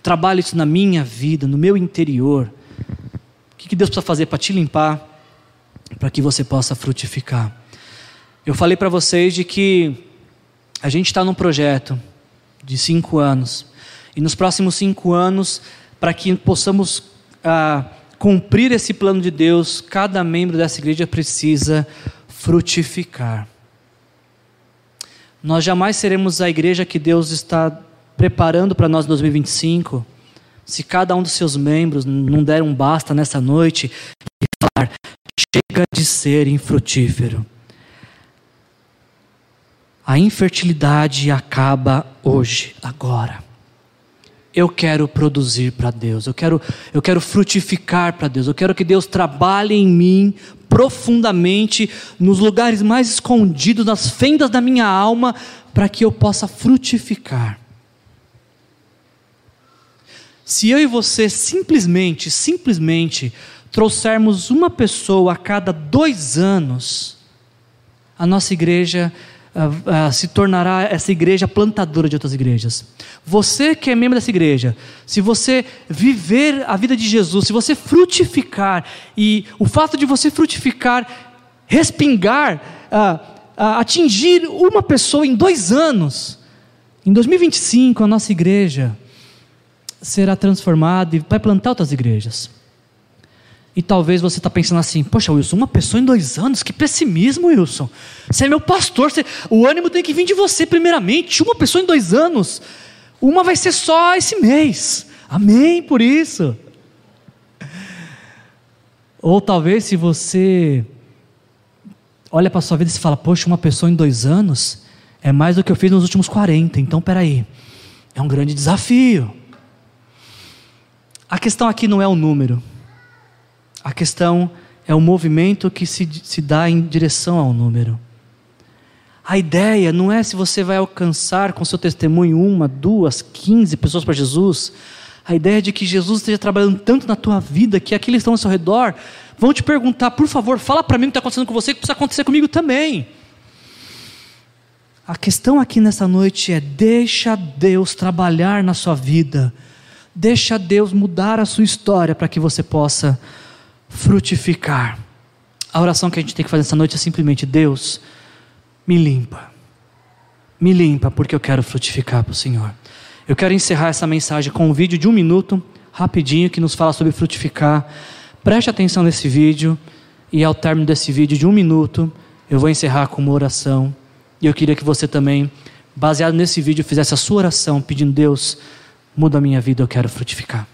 trabalhe isso na minha vida, no meu interior. O que Deus precisa fazer para te limpar, para que você possa frutificar? Eu falei para vocês de que a gente está num projeto de cinco anos. E nos próximos cinco anos, para que possamos ah, cumprir esse plano de Deus, cada membro dessa igreja precisa frutificar. Nós jamais seremos a igreja que Deus está preparando para nós em 2025 se cada um dos seus membros não der um basta nessa noite e falar: chega de ser infrutífero. A infertilidade acaba hoje, agora eu quero produzir para Deus, eu quero, eu quero frutificar para Deus, eu quero que Deus trabalhe em mim profundamente, nos lugares mais escondidos, nas fendas da minha alma, para que eu possa frutificar. Se eu e você simplesmente, simplesmente trouxermos uma pessoa a cada dois anos, a nossa igreja uh, se tornará essa igreja plantadora de outras igrejas. Você que é membro dessa igreja, se você viver a vida de Jesus, se você frutificar, e o fato de você frutificar, respingar, uh, atingir uma pessoa em dois anos, em 2025 a nossa igreja será transformada e vai plantar outras igrejas. E talvez você está pensando assim: poxa, Wilson, uma pessoa em dois anos, que pessimismo, Wilson. Você é meu pastor, você... o ânimo tem que vir de você, primeiramente. Uma pessoa em dois anos, uma vai ser só esse mês. Amém por isso. Ou talvez se você olha para sua vida e se fala: poxa, uma pessoa em dois anos é mais do que eu fiz nos últimos 40. Então, peraí, é um grande desafio. A questão aqui não é o número. A questão é o movimento que se, se dá em direção ao número. A ideia não é se você vai alcançar com seu testemunho uma, duas, quinze pessoas para Jesus. A ideia é de que Jesus esteja trabalhando tanto na tua vida que aqueles que estão ao seu redor vão te perguntar, por favor, fala para mim o que está acontecendo com você, que precisa acontecer comigo também. A questão aqui nessa noite é: deixa Deus trabalhar na sua vida, deixa Deus mudar a sua história para que você possa frutificar. A oração que a gente tem que fazer essa noite é simplesmente: Deus, me limpa. Me limpa, porque eu quero frutificar para o Senhor. Eu quero encerrar essa mensagem com um vídeo de um minuto, rapidinho, que nos fala sobre frutificar. Preste atenção nesse vídeo, e ao término desse vídeo de um minuto, eu vou encerrar com uma oração. E eu queria que você também, baseado nesse vídeo, fizesse a sua oração, pedindo: Deus, muda a minha vida, eu quero frutificar.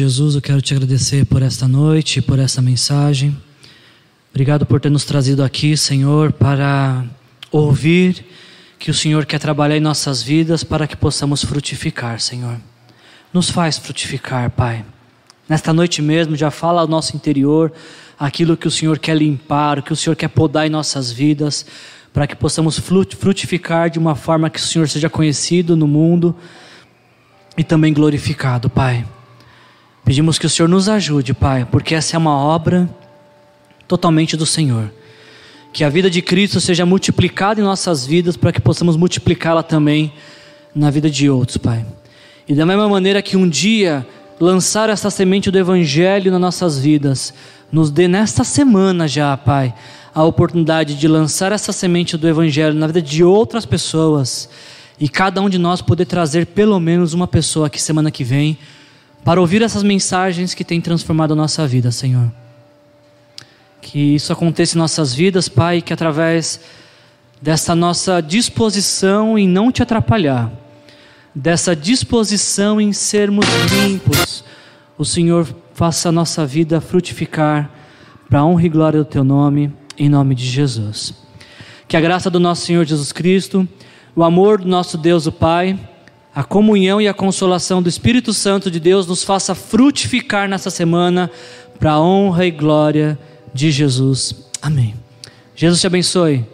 Jesus, eu quero te agradecer por esta noite, por essa mensagem. Obrigado por ter nos trazido aqui, Senhor, para ouvir que o Senhor quer trabalhar em nossas vidas para que possamos frutificar, Senhor. Nos faz frutificar, Pai. Nesta noite mesmo, já fala ao nosso interior aquilo que o Senhor quer limpar, o que o Senhor quer podar em nossas vidas, para que possamos frutificar de uma forma que o Senhor seja conhecido no mundo e também glorificado, Pai. Pedimos que o Senhor nos ajude, Pai, porque essa é uma obra totalmente do Senhor. Que a vida de Cristo seja multiplicada em nossas vidas para que possamos multiplicá-la também na vida de outros, Pai. E da mesma maneira que um dia lançar essa semente do Evangelho nas nossas vidas, nos dê nesta semana já, Pai, a oportunidade de lançar essa semente do Evangelho na vida de outras pessoas e cada um de nós poder trazer pelo menos uma pessoa aqui semana que vem para ouvir essas mensagens que têm transformado a nossa vida, Senhor. Que isso aconteça em nossas vidas, Pai, que através dessa nossa disposição em não te atrapalhar, dessa disposição em sermos limpos, o Senhor faça a nossa vida frutificar para a honra e glória do Teu nome, em nome de Jesus. Que a graça do nosso Senhor Jesus Cristo, o amor do nosso Deus o Pai, a comunhão e a consolação do Espírito Santo de Deus nos faça frutificar nessa semana para a honra e glória de Jesus. Amém. Jesus te abençoe.